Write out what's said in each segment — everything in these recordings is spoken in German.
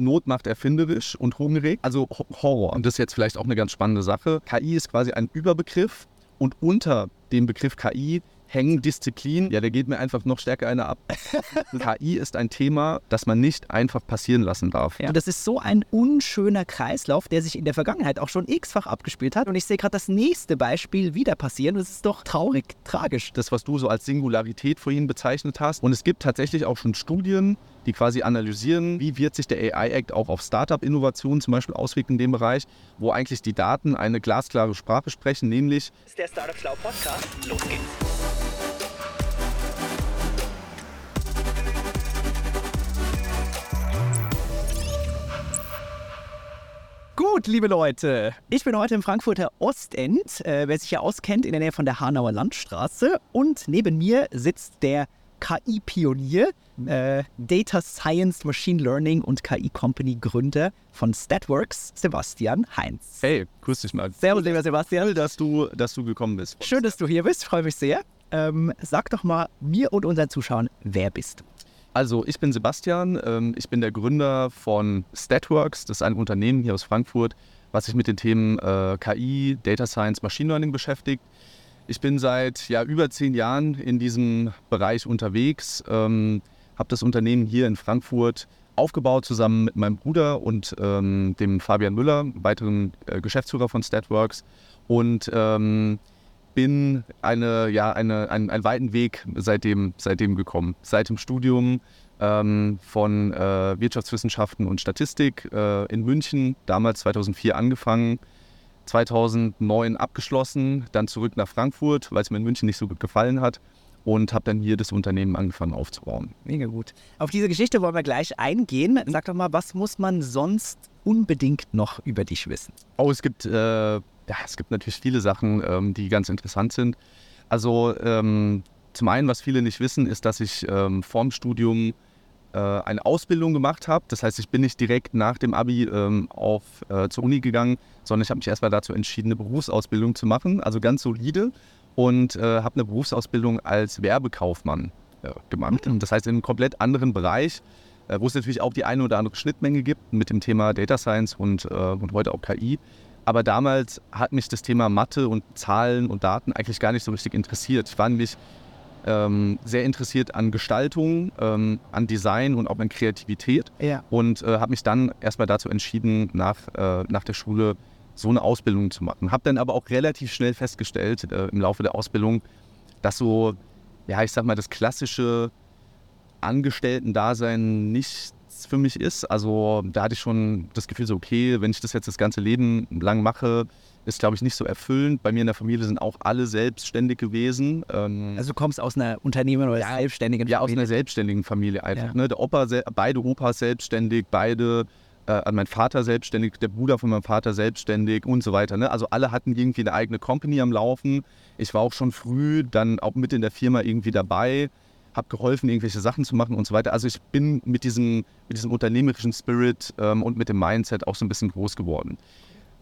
Not macht erfinderisch und hungrig, also Horror. Und das ist jetzt vielleicht auch eine ganz spannende Sache. KI ist quasi ein Überbegriff und unter dem Begriff KI hängen Disziplinen. Ja, der geht mir einfach noch stärker einer ab. KI ist ein Thema, das man nicht einfach passieren lassen darf. Ja. Und das ist so ein unschöner Kreislauf, der sich in der Vergangenheit auch schon x-fach abgespielt hat. Und ich sehe gerade das nächste Beispiel wieder passieren. Das ist doch traurig, tragisch. Das, was du so als Singularität vorhin bezeichnet hast. Und es gibt tatsächlich auch schon Studien, die quasi analysieren, wie wird sich der AI-Act auch auf Startup-Innovationen zum Beispiel auswirken in dem Bereich, wo eigentlich die Daten eine glasklare Sprache sprechen, nämlich... Das ist der Startup Schlau Podcast. Los geht's. Gut, liebe Leute, ich bin heute im Frankfurter Ostend, äh, wer sich hier auskennt, in der Nähe von der Hanauer Landstraße. Und neben mir sitzt der KI-Pionier, äh, Data Science, Machine Learning und KI-Company Gründer von Statworks, Sebastian Heinz. Hey, grüß dich mal. Servus, lieber Sebastian. Cool, dass du, dass du gekommen bist. Schön, dass du hier bist, freue mich sehr. Ähm, sag doch mal mir und unseren Zuschauern, wer bist du? Also ich bin Sebastian, ähm, ich bin der Gründer von Statworks, das ist ein Unternehmen hier aus Frankfurt, was sich mit den Themen äh, KI, Data Science, Machine Learning beschäftigt. Ich bin seit ja, über zehn Jahren in diesem Bereich unterwegs, ähm, habe das Unternehmen hier in Frankfurt aufgebaut zusammen mit meinem Bruder und ähm, dem Fabian Müller, weiteren äh, Geschäftsführer von Statworks. Und ähm, bin eine, ja, eine, einen, einen weiten Weg seitdem, seitdem gekommen. Seit dem Studium ähm, von äh, Wirtschaftswissenschaften und Statistik äh, in München, damals 2004 angefangen, 2009 abgeschlossen, dann zurück nach Frankfurt, weil es mir in München nicht so gut gefallen hat und habe dann hier das Unternehmen angefangen aufzubauen. Mega gut. Auf diese Geschichte wollen wir gleich eingehen. Sag doch mal, was muss man sonst unbedingt noch über dich wissen? Oh, es gibt äh, ja, es gibt natürlich viele Sachen, ähm, die ganz interessant sind. Also ähm, zum einen, was viele nicht wissen, ist, dass ich ähm, vorm Studium äh, eine Ausbildung gemacht habe. Das heißt, ich bin nicht direkt nach dem Abi ähm, auf, äh, zur Uni gegangen, sondern ich habe mich erstmal dazu entschieden, eine Berufsausbildung zu machen, also ganz solide und äh, habe eine Berufsausbildung als Werbekaufmann äh, gemacht. Mhm. Das heißt, in einem komplett anderen Bereich, äh, wo es natürlich auch die eine oder andere Schnittmenge gibt mit dem Thema Data Science und, äh, und heute auch KI. Aber damals hat mich das Thema Mathe und Zahlen und Daten eigentlich gar nicht so richtig interessiert. Ich war nämlich ähm, sehr interessiert an Gestaltung, ähm, an Design und auch an Kreativität. Ja. Und äh, habe mich dann erstmal dazu entschieden, nach, äh, nach der Schule so eine Ausbildung zu machen. Habe dann aber auch relativ schnell festgestellt äh, im Laufe der Ausbildung, dass so, ja, ich sag mal, das klassische Angestellten-Dasein nicht nichts für mich ist. Also da hatte ich schon das Gefühl so, okay, wenn ich das jetzt das ganze Leben lang mache, ist, glaube ich, nicht so erfüllend. Bei mir in der Familie sind auch alle selbstständig gewesen. Ähm, also du kommst aus einer Unternehmen- oder ja, selbstständigen Familie? Ja, aus einer selbstständigen Familie einfach. Ja. Ne? Der Opa, beide Opas selbstständig, beide, äh, mein Vater selbstständig, der Bruder von meinem Vater selbstständig und so weiter. Ne? Also alle hatten irgendwie eine eigene Company am Laufen. Ich war auch schon früh dann auch mit in der Firma irgendwie dabei habe geholfen, irgendwelche Sachen zu machen und so weiter. Also ich bin mit diesem, mit diesem unternehmerischen Spirit ähm, und mit dem Mindset auch so ein bisschen groß geworden.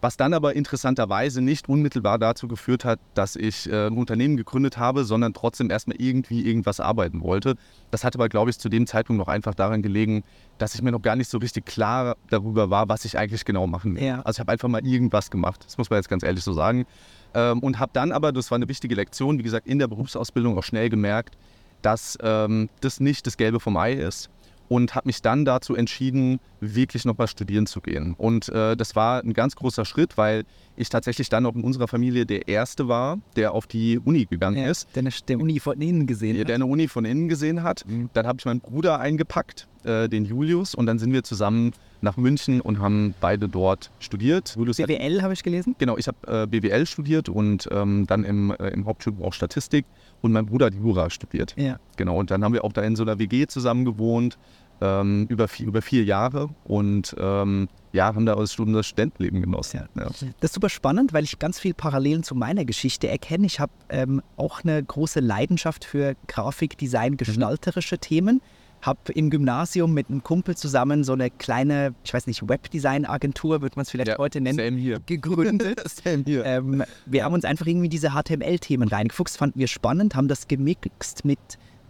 Was dann aber interessanterweise nicht unmittelbar dazu geführt hat, dass ich äh, ein Unternehmen gegründet habe, sondern trotzdem erstmal irgendwie irgendwas arbeiten wollte. Das hat aber, glaube ich, zu dem Zeitpunkt noch einfach daran gelegen, dass ich mir noch gar nicht so richtig klar darüber war, was ich eigentlich genau machen will. Ja. Also ich habe einfach mal irgendwas gemacht, das muss man jetzt ganz ehrlich so sagen. Ähm, und habe dann aber, das war eine wichtige Lektion, wie gesagt, in der Berufsausbildung auch schnell gemerkt, dass ähm, das nicht das Gelbe vom Ei ist und habe mich dann dazu entschieden, wirklich nochmal studieren zu gehen. Und äh, das war ein ganz großer Schritt, weil ich tatsächlich dann auch in unserer Familie der Erste war, der auf die Uni gegangen ja, ist. Der eine, der Uni von innen gesehen der, hat. Der eine Uni von innen gesehen hat. Mhm. Dann habe ich meinen Bruder eingepackt, äh, den Julius, und dann sind wir zusammen nach München und haben beide dort studiert. Julius BWL habe ich gelesen? Genau, ich habe äh, BWL studiert und ähm, dann im, äh, im Hauptstudium auch Statistik und mein Bruder hat Jura studiert. Ja. Genau, und dann haben wir auch da in so einer WG zusammen gewohnt, ähm, über, vier, über vier Jahre und ähm, ja, haben da das Studentenleben genossen. Ja. Ja. Das ist super spannend, weil ich ganz viel Parallelen zu meiner Geschichte erkenne. Ich habe ähm, auch eine große Leidenschaft für Grafikdesign, gestalterische mhm. Themen habe im Gymnasium mit einem Kumpel zusammen so eine kleine, ich weiß nicht, Webdesign-Agentur, würde man es vielleicht ja, heute nennen, gegründet. ähm, wir haben uns einfach irgendwie diese HTML-Themen reingefuchst, fanden wir spannend, haben das gemixt mit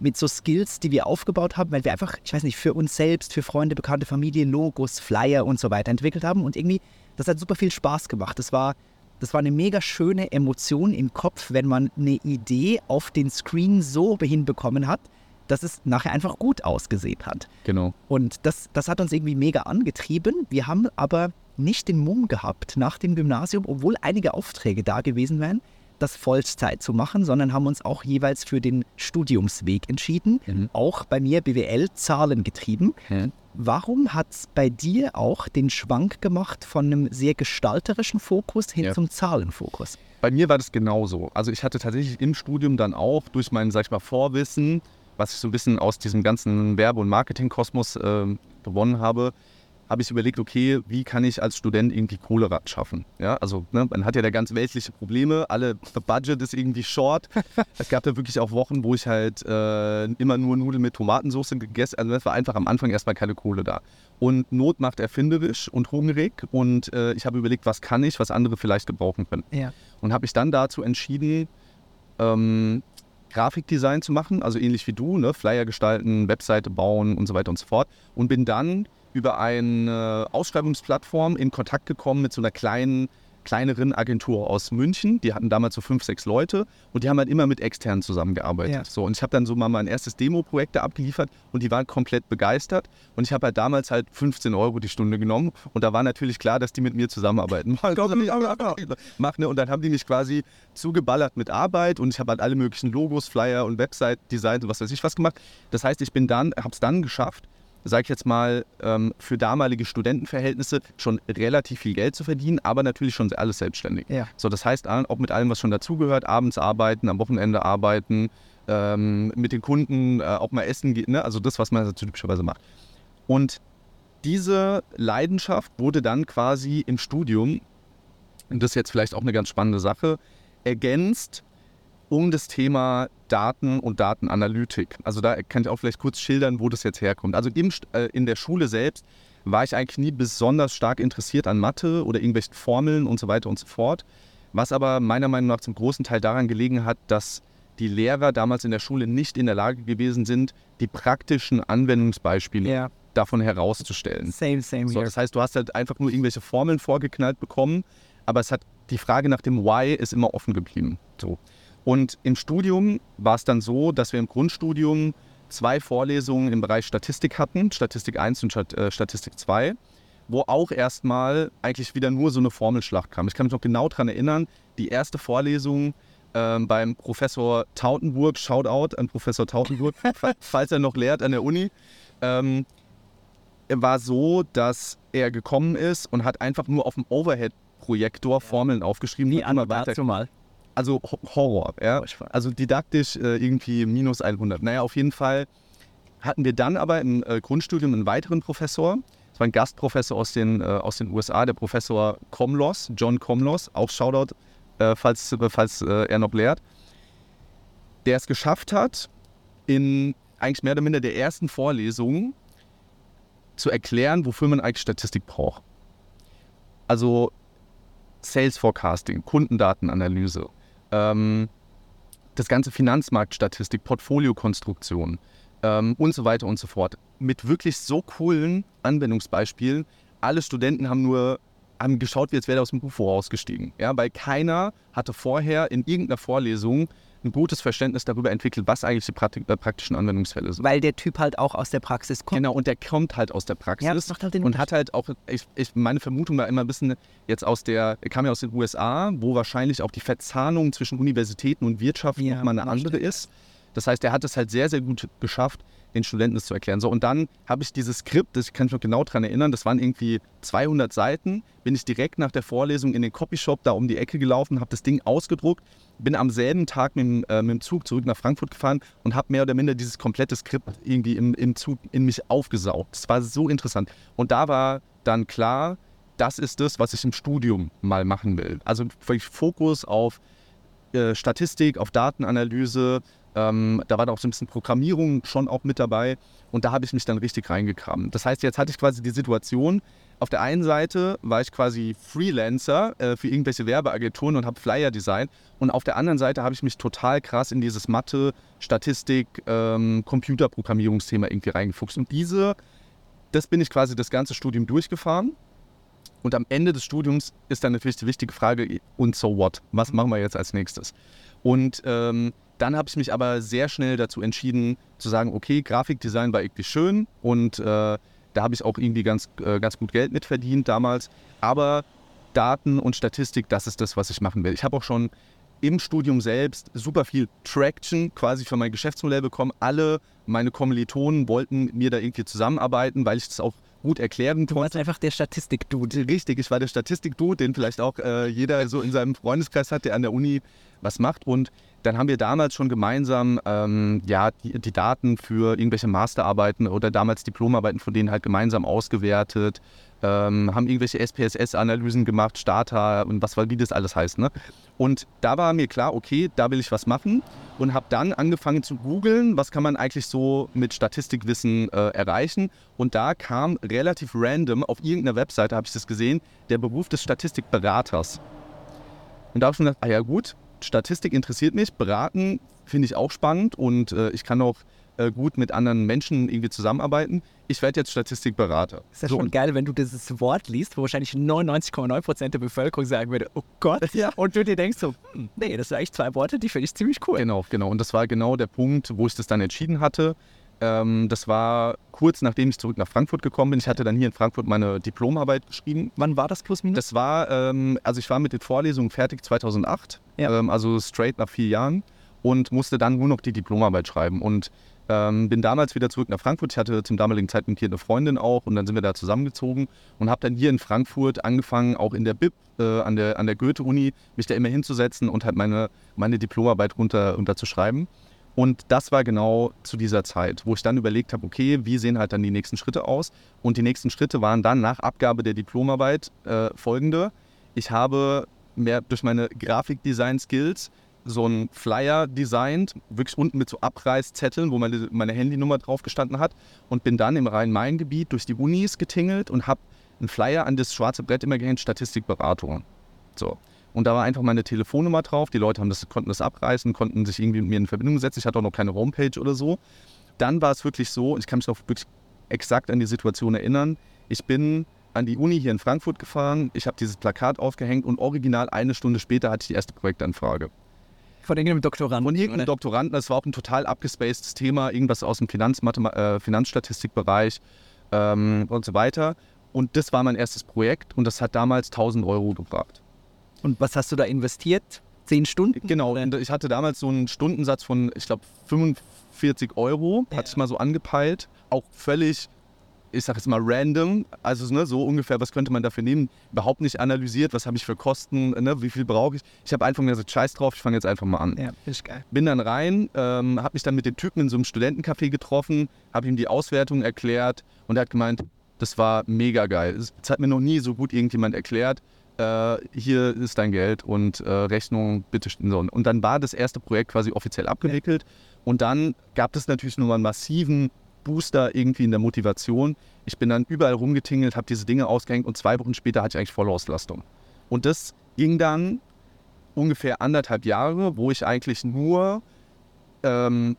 mit so Skills, die wir aufgebaut haben, weil wir einfach, ich weiß nicht, für uns selbst, für Freunde, bekannte Familie, Logos, Flyer und so weiter entwickelt haben. Und irgendwie, das hat super viel Spaß gemacht. Das war, das war eine mega schöne Emotion im Kopf, wenn man eine Idee auf den Screen so hinbekommen hat, dass es nachher einfach gut ausgesehen hat. Genau. Und das, das hat uns irgendwie mega angetrieben. Wir haben aber nicht den Mumm gehabt nach dem Gymnasium, obwohl einige Aufträge da gewesen wären, das Vollzeit zu machen, sondern haben uns auch jeweils für den Studiumsweg entschieden. Mhm. Auch bei mir BWL Zahlen getrieben. Mhm. Warum hat es bei dir auch den Schwank gemacht von einem sehr gestalterischen Fokus hin ja. zum Zahlenfokus? Bei mir war das genauso. Also ich hatte tatsächlich im Studium dann auch durch mein, sag ich mal, Vorwissen, was ich so ein bisschen aus diesem ganzen Werbe- und Marketingkosmos äh, gewonnen habe, habe ich überlegt, okay, wie kann ich als Student irgendwie Kohle schaffen? Ja, also ne, man hat ja da ganz weltliche Probleme, alle Budget ist irgendwie short. es gab da wirklich auch Wochen, wo ich halt äh, immer nur Nudeln mit Tomatensauce gegessen, also das war einfach am Anfang erstmal keine Kohle da. Und Not macht erfinderisch und hungrig und äh, ich habe überlegt, was kann ich, was andere vielleicht gebrauchen können. Ja. Und habe mich dann dazu entschieden, ähm, Grafikdesign zu machen, also ähnlich wie du, ne? Flyer gestalten, Webseite bauen und so weiter und so fort. Und bin dann über eine Ausschreibungsplattform in Kontakt gekommen mit so einer kleinen, kleineren Agentur aus München. Die hatten damals so fünf, sechs Leute und die haben halt immer mit externen zusammengearbeitet. Ja. So, und ich habe dann so mal mein erstes Demo-Projekt da abgeliefert und die waren komplett begeistert. Und ich habe halt damals halt 15 Euro die Stunde genommen und da war natürlich klar, dass die mit mir zusammenarbeiten. Mach, ne? Und dann haben die mich quasi zugeballert mit Arbeit und ich habe halt alle möglichen Logos, Flyer und Website-Designs und was weiß ich was gemacht. Das heißt, ich bin dann, habe es dann geschafft, sage ich jetzt mal, ähm, für damalige Studentenverhältnisse schon relativ viel Geld zu verdienen, aber natürlich schon alles selbstständig. Ja. So, das heißt, auch mit allem, was schon dazugehört, abends arbeiten, am Wochenende arbeiten, ähm, mit den Kunden äh, auch mal essen gehen, ne? also das, was man typischerweise macht. Und diese Leidenschaft wurde dann quasi im Studium, und das ist jetzt vielleicht auch eine ganz spannende Sache, ergänzt um das Thema Daten und Datenanalytik. Also da kann ich auch vielleicht kurz schildern, wo das jetzt herkommt. Also im, äh, in der Schule selbst war ich eigentlich nie besonders stark interessiert an Mathe oder irgendwelchen Formeln und so weiter und so fort. Was aber meiner Meinung nach zum großen Teil daran gelegen hat, dass die Lehrer damals in der Schule nicht in der Lage gewesen sind, die praktischen Anwendungsbeispiele ja. davon herauszustellen. Same, same so, das heißt, du hast halt einfach nur irgendwelche Formeln vorgeknallt bekommen, aber es hat die Frage nach dem Why ist immer offen geblieben. So. Und im Studium war es dann so, dass wir im Grundstudium zwei Vorlesungen im Bereich Statistik hatten, Statistik 1 und äh, Statistik 2, wo auch erstmal eigentlich wieder nur so eine Formelschlacht kam. Ich kann mich noch genau daran erinnern, die erste Vorlesung ähm, beim Professor Tautenburg, Shoutout an Professor Tautenburg, falls er noch lehrt an der Uni, ähm, war so, dass er gekommen ist und hat einfach nur auf dem Overhead-Projektor Formeln aufgeschrieben. Nie immer weiter. mal also Horror. Ja? Also didaktisch äh, irgendwie minus 100. Naja, auf jeden Fall hatten wir dann aber im äh, Grundstudium einen weiteren Professor. Das war ein Gastprofessor aus den, äh, aus den USA, der Professor Komlos, John Komlos, auch Shoutout, äh, falls, falls äh, er noch lehrt, der es geschafft hat, in eigentlich mehr oder minder der ersten Vorlesung zu erklären, wofür man eigentlich Statistik braucht. Also Sales Forecasting, Kundendatenanalyse, ähm, das ganze Finanzmarktstatistik, Portfoliokonstruktion ähm, und so weiter und so fort. Mit wirklich so coolen Anwendungsbeispielen. Alle Studenten haben nur haben geschaut, wie jetzt wäre er aus dem Buch vorausgestiegen. Ja, weil keiner hatte vorher in irgendeiner Vorlesung ein gutes Verständnis darüber entwickelt, was eigentlich die äh, praktischen Anwendungsfälle sind. Weil der Typ halt auch aus der Praxis kommt. Genau, und der kommt halt aus der Praxis. Ja, das macht halt den und hat halt auch, ich, ich, meine Vermutung war immer ein bisschen jetzt aus der, er kam ja aus den USA, wo wahrscheinlich auch die Verzahnung zwischen Universitäten und Wirtschaft ja, nochmal eine andere ist. Das heißt, er hat es halt sehr, sehr gut geschafft, den Studenten das zu erklären. So, und dann habe ich dieses Skript, das kann ich noch genau daran erinnern, das waren irgendwie 200 Seiten, bin ich direkt nach der Vorlesung in den Copyshop da um die Ecke gelaufen, habe das Ding ausgedruckt, bin am selben Tag mit, dem, äh, mit dem Zug zurück nach Frankfurt gefahren und habe mehr oder minder dieses komplette Skript irgendwie im, im Zug in mich aufgesaugt. Das war so interessant. Und da war dann klar, das ist das, was ich im Studium mal machen will. Also wirklich Fokus auf äh, Statistik, auf Datenanalyse, ähm, da war da auch so ein bisschen Programmierung schon auch mit dabei und da habe ich mich dann richtig reingekramt. Das heißt, jetzt hatte ich quasi die Situation, auf der einen Seite war ich quasi Freelancer äh, für irgendwelche Werbeagenturen und habe Flyer designt. Und auf der anderen Seite habe ich mich total krass in dieses Mathe, Statistik, ähm, Computerprogrammierungsthema irgendwie reingefuchst. Und diese, das bin ich quasi das ganze Studium durchgefahren. Und am Ende des Studiums ist dann natürlich die wichtige Frage, und so what? Was machen wir jetzt als nächstes? Und ähm, dann habe ich mich aber sehr schnell dazu entschieden, zu sagen, okay, Grafikdesign war irgendwie schön und äh, da habe ich auch irgendwie ganz, äh, ganz gut Geld mit verdient damals. Aber Daten und Statistik, das ist das, was ich machen will. Ich habe auch schon im Studium selbst super viel Traction quasi für mein Geschäftsmodell bekommen. Alle meine Kommilitonen wollten mit mir da irgendwie zusammenarbeiten, weil ich das auch gut erklären konnte. Du warst einfach der Statistik-Dude. Richtig, ich war der Statistik-Dude, den vielleicht auch äh, jeder so in seinem Freundeskreis hat, der an der Uni was macht. Und dann haben wir damals schon gemeinsam ähm, ja, die, die, Daten für irgendwelche Masterarbeiten oder damals Diplomarbeiten von denen halt gemeinsam ausgewertet, ähm, haben irgendwelche SPSS-Analysen gemacht, Starter und was wie das alles heißt. Ne? Und da war mir klar, okay, da will ich was machen und habe dann angefangen zu googeln, was kann man eigentlich so mit Statistikwissen äh, erreichen. Und da kam relativ random auf irgendeiner Webseite, habe ich das gesehen, der Beruf des Statistikberaters. Und da habe ich schon gedacht, ah ja gut, Statistik interessiert mich, beraten finde ich auch spannend und äh, ich kann auch äh, gut mit anderen Menschen irgendwie zusammenarbeiten. Ich werde jetzt Statistikberater. Ist ja so, schon geil, wenn du dieses Wort liest, wo wahrscheinlich 99,9% der Bevölkerung sagen würde, oh Gott. Ja. Und du dir denkst so, hm, nee, das sind eigentlich zwei Worte, die finde ich ziemlich cool. Genau, genau. Und das war genau der Punkt, wo ich das dann entschieden hatte. Ähm, das war kurz nachdem ich zurück nach Frankfurt gekommen bin. Ich hatte dann hier in Frankfurt meine Diplomarbeit geschrieben. Wann war das plus minus? Das war, ähm, also ich war mit den Vorlesungen fertig 2008, ja. ähm, also straight nach vier Jahren und musste dann nur noch die Diplomarbeit schreiben. Und ähm, bin damals wieder zurück nach Frankfurt. Ich hatte zum damaligen Zeitpunkt hier eine Freundin auch und dann sind wir da zusammengezogen und habe dann hier in Frankfurt angefangen, auch in der BIP, äh, an der, an der Goethe-Uni, mich da immer hinzusetzen und halt meine, meine Diplomarbeit runter, runterzuschreiben. Und das war genau zu dieser Zeit, wo ich dann überlegt habe, okay, wie sehen halt dann die nächsten Schritte aus? Und die nächsten Schritte waren dann nach Abgabe der Diplomarbeit äh, folgende. Ich habe mehr durch meine Grafikdesign-Skills so einen Flyer designt, wirklich unten mit so Abreißzetteln, wo meine, meine Handynummer drauf gestanden hat und bin dann im Rhein-Main-Gebiet durch die Unis getingelt und habe einen Flyer an das schwarze Brett immer gehängt, Statistikberatung. So. Und da war einfach meine Telefonnummer drauf. Die Leute haben das, konnten das abreißen, konnten sich irgendwie mit mir in Verbindung setzen. Ich hatte auch noch keine Homepage oder so. Dann war es wirklich so, ich kann mich noch wirklich exakt an die Situation erinnern. Ich bin an die Uni hier in Frankfurt gefahren, ich habe dieses Plakat aufgehängt und original eine Stunde später hatte ich die erste Projektanfrage. Von irgendeinem Doktoranden. Von irgendeinem oder? Doktoranden. Das war auch ein total abgespacedes Thema, irgendwas aus dem äh, Finanzstatistikbereich ähm, und so weiter. Und das war mein erstes Projekt und das hat damals 1000 Euro gebracht. Und was hast du da investiert? Zehn Stunden? Genau, ich hatte damals so einen Stundensatz von, ich glaube, 45 Euro, ja. hatte ich mal so angepeilt. Auch völlig ich sage jetzt mal random, also ne, so ungefähr, was könnte man dafür nehmen, überhaupt nicht analysiert, was habe ich für Kosten, ne, wie viel brauche ich. Ich habe einfach gesagt, scheiß drauf, ich fange jetzt einfach mal an. Ja, ist geil. Bin dann rein, ähm, habe mich dann mit dem Typen in so einem Studentencafé getroffen, habe ihm die Auswertung erklärt und er hat gemeint, das war mega geil. Das hat mir noch nie so gut irgendjemand erklärt. Äh, hier ist dein Geld und äh, Rechnung, bitte. Und dann war das erste Projekt quasi offiziell abgewickelt. Und dann gab es natürlich nochmal einen massiven Booster irgendwie in der Motivation. Ich bin dann überall rumgetingelt, habe diese Dinge ausgehängt und zwei Wochen später hatte ich eigentlich volle Auslastung. Und das ging dann ungefähr anderthalb Jahre, wo ich eigentlich nur, ähm,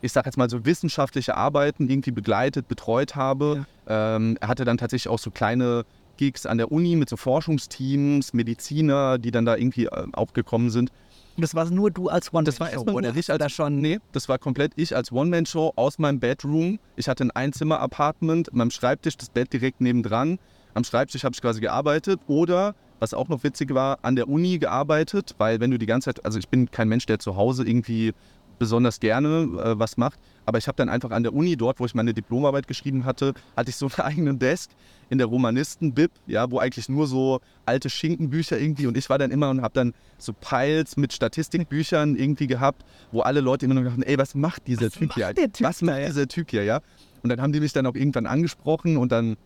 ich sage jetzt mal so wissenschaftliche Arbeiten irgendwie begleitet, betreut habe. Ja. Ähm, er hatte dann tatsächlich auch so kleine Gigs an der Uni mit so Forschungsteams, Mediziner, die dann da irgendwie äh, aufgekommen sind. Und das war nur du als One-Man-Show? Das war erstmal oder ich als, schon? Nee, das war komplett ich als One-Man-Show aus meinem Bedroom. Ich hatte ein Einzimmer-Apartment, meinem Schreibtisch, das Bett direkt nebendran. Am Schreibtisch habe ich quasi gearbeitet oder, was auch noch witzig war, an der Uni gearbeitet, weil wenn du die ganze Zeit, also ich bin kein Mensch, der zu Hause irgendwie besonders gerne äh, was macht. Aber ich habe dann einfach an der Uni, dort, wo ich meine Diplomarbeit geschrieben hatte, hatte ich so einen eigenen Desk in der Romanisten-Bib, ja, wo eigentlich nur so alte Schinkenbücher irgendwie und ich war dann immer und habe dann so Piles mit Statistikbüchern irgendwie gehabt, wo alle Leute immer noch dachten, ey, was macht dieser was Typ hier? Typ was macht dieser Typ hier, ja? Und dann haben die mich dann auch irgendwann angesprochen und dann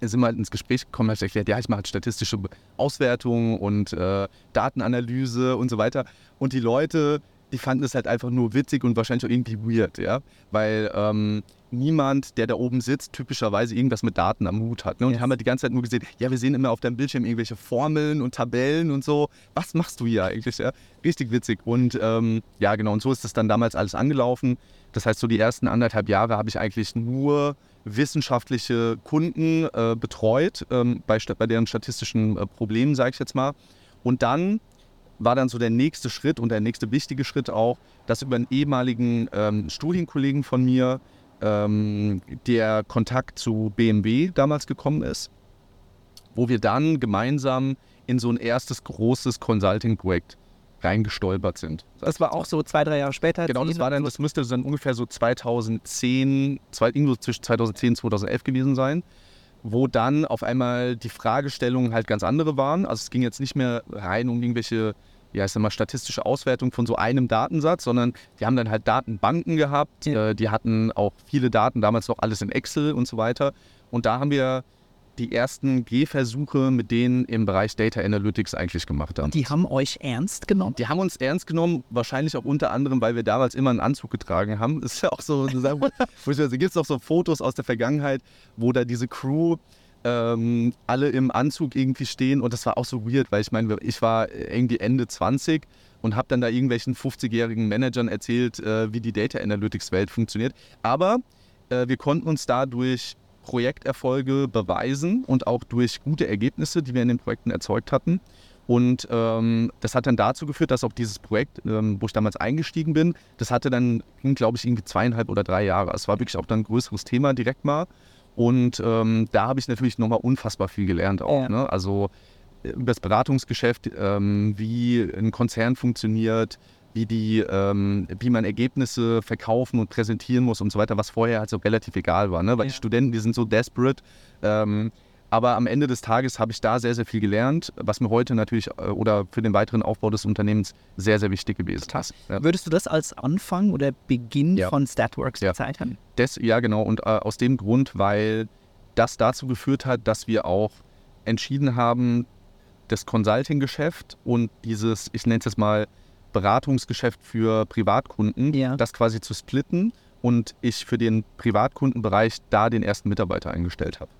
sind wir halt ins Gespräch gekommen, habe ich erklärt, ja, ich mache halt statistische Auswertung und äh, Datenanalyse und so weiter. Und die Leute die fanden es halt einfach nur witzig und wahrscheinlich auch irgendwie weird, ja. Weil ähm, niemand, der da oben sitzt, typischerweise irgendwas mit Daten am Hut hat. Ne? Und yes. die haben halt die ganze Zeit nur gesehen, ja, wir sehen immer auf deinem Bildschirm irgendwelche Formeln und Tabellen und so. Was machst du hier eigentlich? Ja? Richtig witzig. Und ähm, ja, genau, und so ist das dann damals alles angelaufen. Das heißt, so die ersten anderthalb Jahre habe ich eigentlich nur wissenschaftliche Kunden äh, betreut, ähm, bei, bei deren statistischen äh, Problemen, sage ich jetzt mal. Und dann war dann so der nächste Schritt und der nächste wichtige Schritt auch, dass über einen ehemaligen ähm, Studienkollegen von mir ähm, der Kontakt zu BMW damals gekommen ist, wo wir dann gemeinsam in so ein erstes großes Consulting-Projekt reingestolpert sind. Das war auch so zwei, drei Jahre später? Genau, das war dann, das müsste dann ungefähr so 2010, zwei, irgendwo zwischen 2010 und 2011 gewesen sein, wo dann auf einmal die Fragestellungen halt ganz andere waren. Also es ging jetzt nicht mehr rein um irgendwelche ja, ich sag mal, statistische Auswertung von so einem Datensatz, sondern die haben dann halt Datenbanken gehabt, äh, die hatten auch viele Daten, damals noch alles in Excel und so weiter. Und da haben wir die ersten Gehversuche mit denen im Bereich Data Analytics eigentlich gemacht haben. Die haben euch ernst genommen? Die haben uns ernst genommen, wahrscheinlich auch unter anderem, weil wir damals immer einen Anzug getragen haben. Das ist ja auch so, gibt es auch so Fotos aus der Vergangenheit, wo da diese Crew ähm, alle im Anzug irgendwie stehen und das war auch so weird, weil ich meine, ich war irgendwie Ende 20 und habe dann da irgendwelchen 50-jährigen Managern erzählt, äh, wie die Data Analytics Welt funktioniert. Aber äh, wir konnten uns dadurch Projekterfolge beweisen und auch durch gute Ergebnisse, die wir in den Projekten erzeugt hatten. Und ähm, das hat dann dazu geführt, dass auch dieses Projekt, ähm, wo ich damals eingestiegen bin, das hatte dann, glaube ich, irgendwie zweieinhalb oder drei Jahre. Es war wirklich auch dann ein größeres Thema direkt mal. Und ähm, da habe ich natürlich nochmal unfassbar viel gelernt auch. Ja. Ne? Also äh, über das Beratungsgeschäft, ähm, wie ein Konzern funktioniert, wie, die, ähm, wie man Ergebnisse verkaufen und präsentieren muss und so weiter, was vorher halt so relativ egal war. Ne? Weil ja. die Studenten, die sind so desperate. Ähm, aber am Ende des Tages habe ich da sehr, sehr viel gelernt, was mir heute natürlich äh, oder für den weiteren Aufbau des Unternehmens sehr, sehr wichtig gewesen ist. Ja. Würdest du das als Anfang oder Beginn ja. von Statworks ja. bezeichnen? Das, ja, genau. Und äh, aus dem Grund, weil das dazu geführt hat, dass wir auch entschieden haben, das Consulting-Geschäft und dieses, ich nenne es jetzt mal, Beratungsgeschäft für Privatkunden, ja. das quasi zu splitten und ich für den Privatkundenbereich da den ersten Mitarbeiter eingestellt habe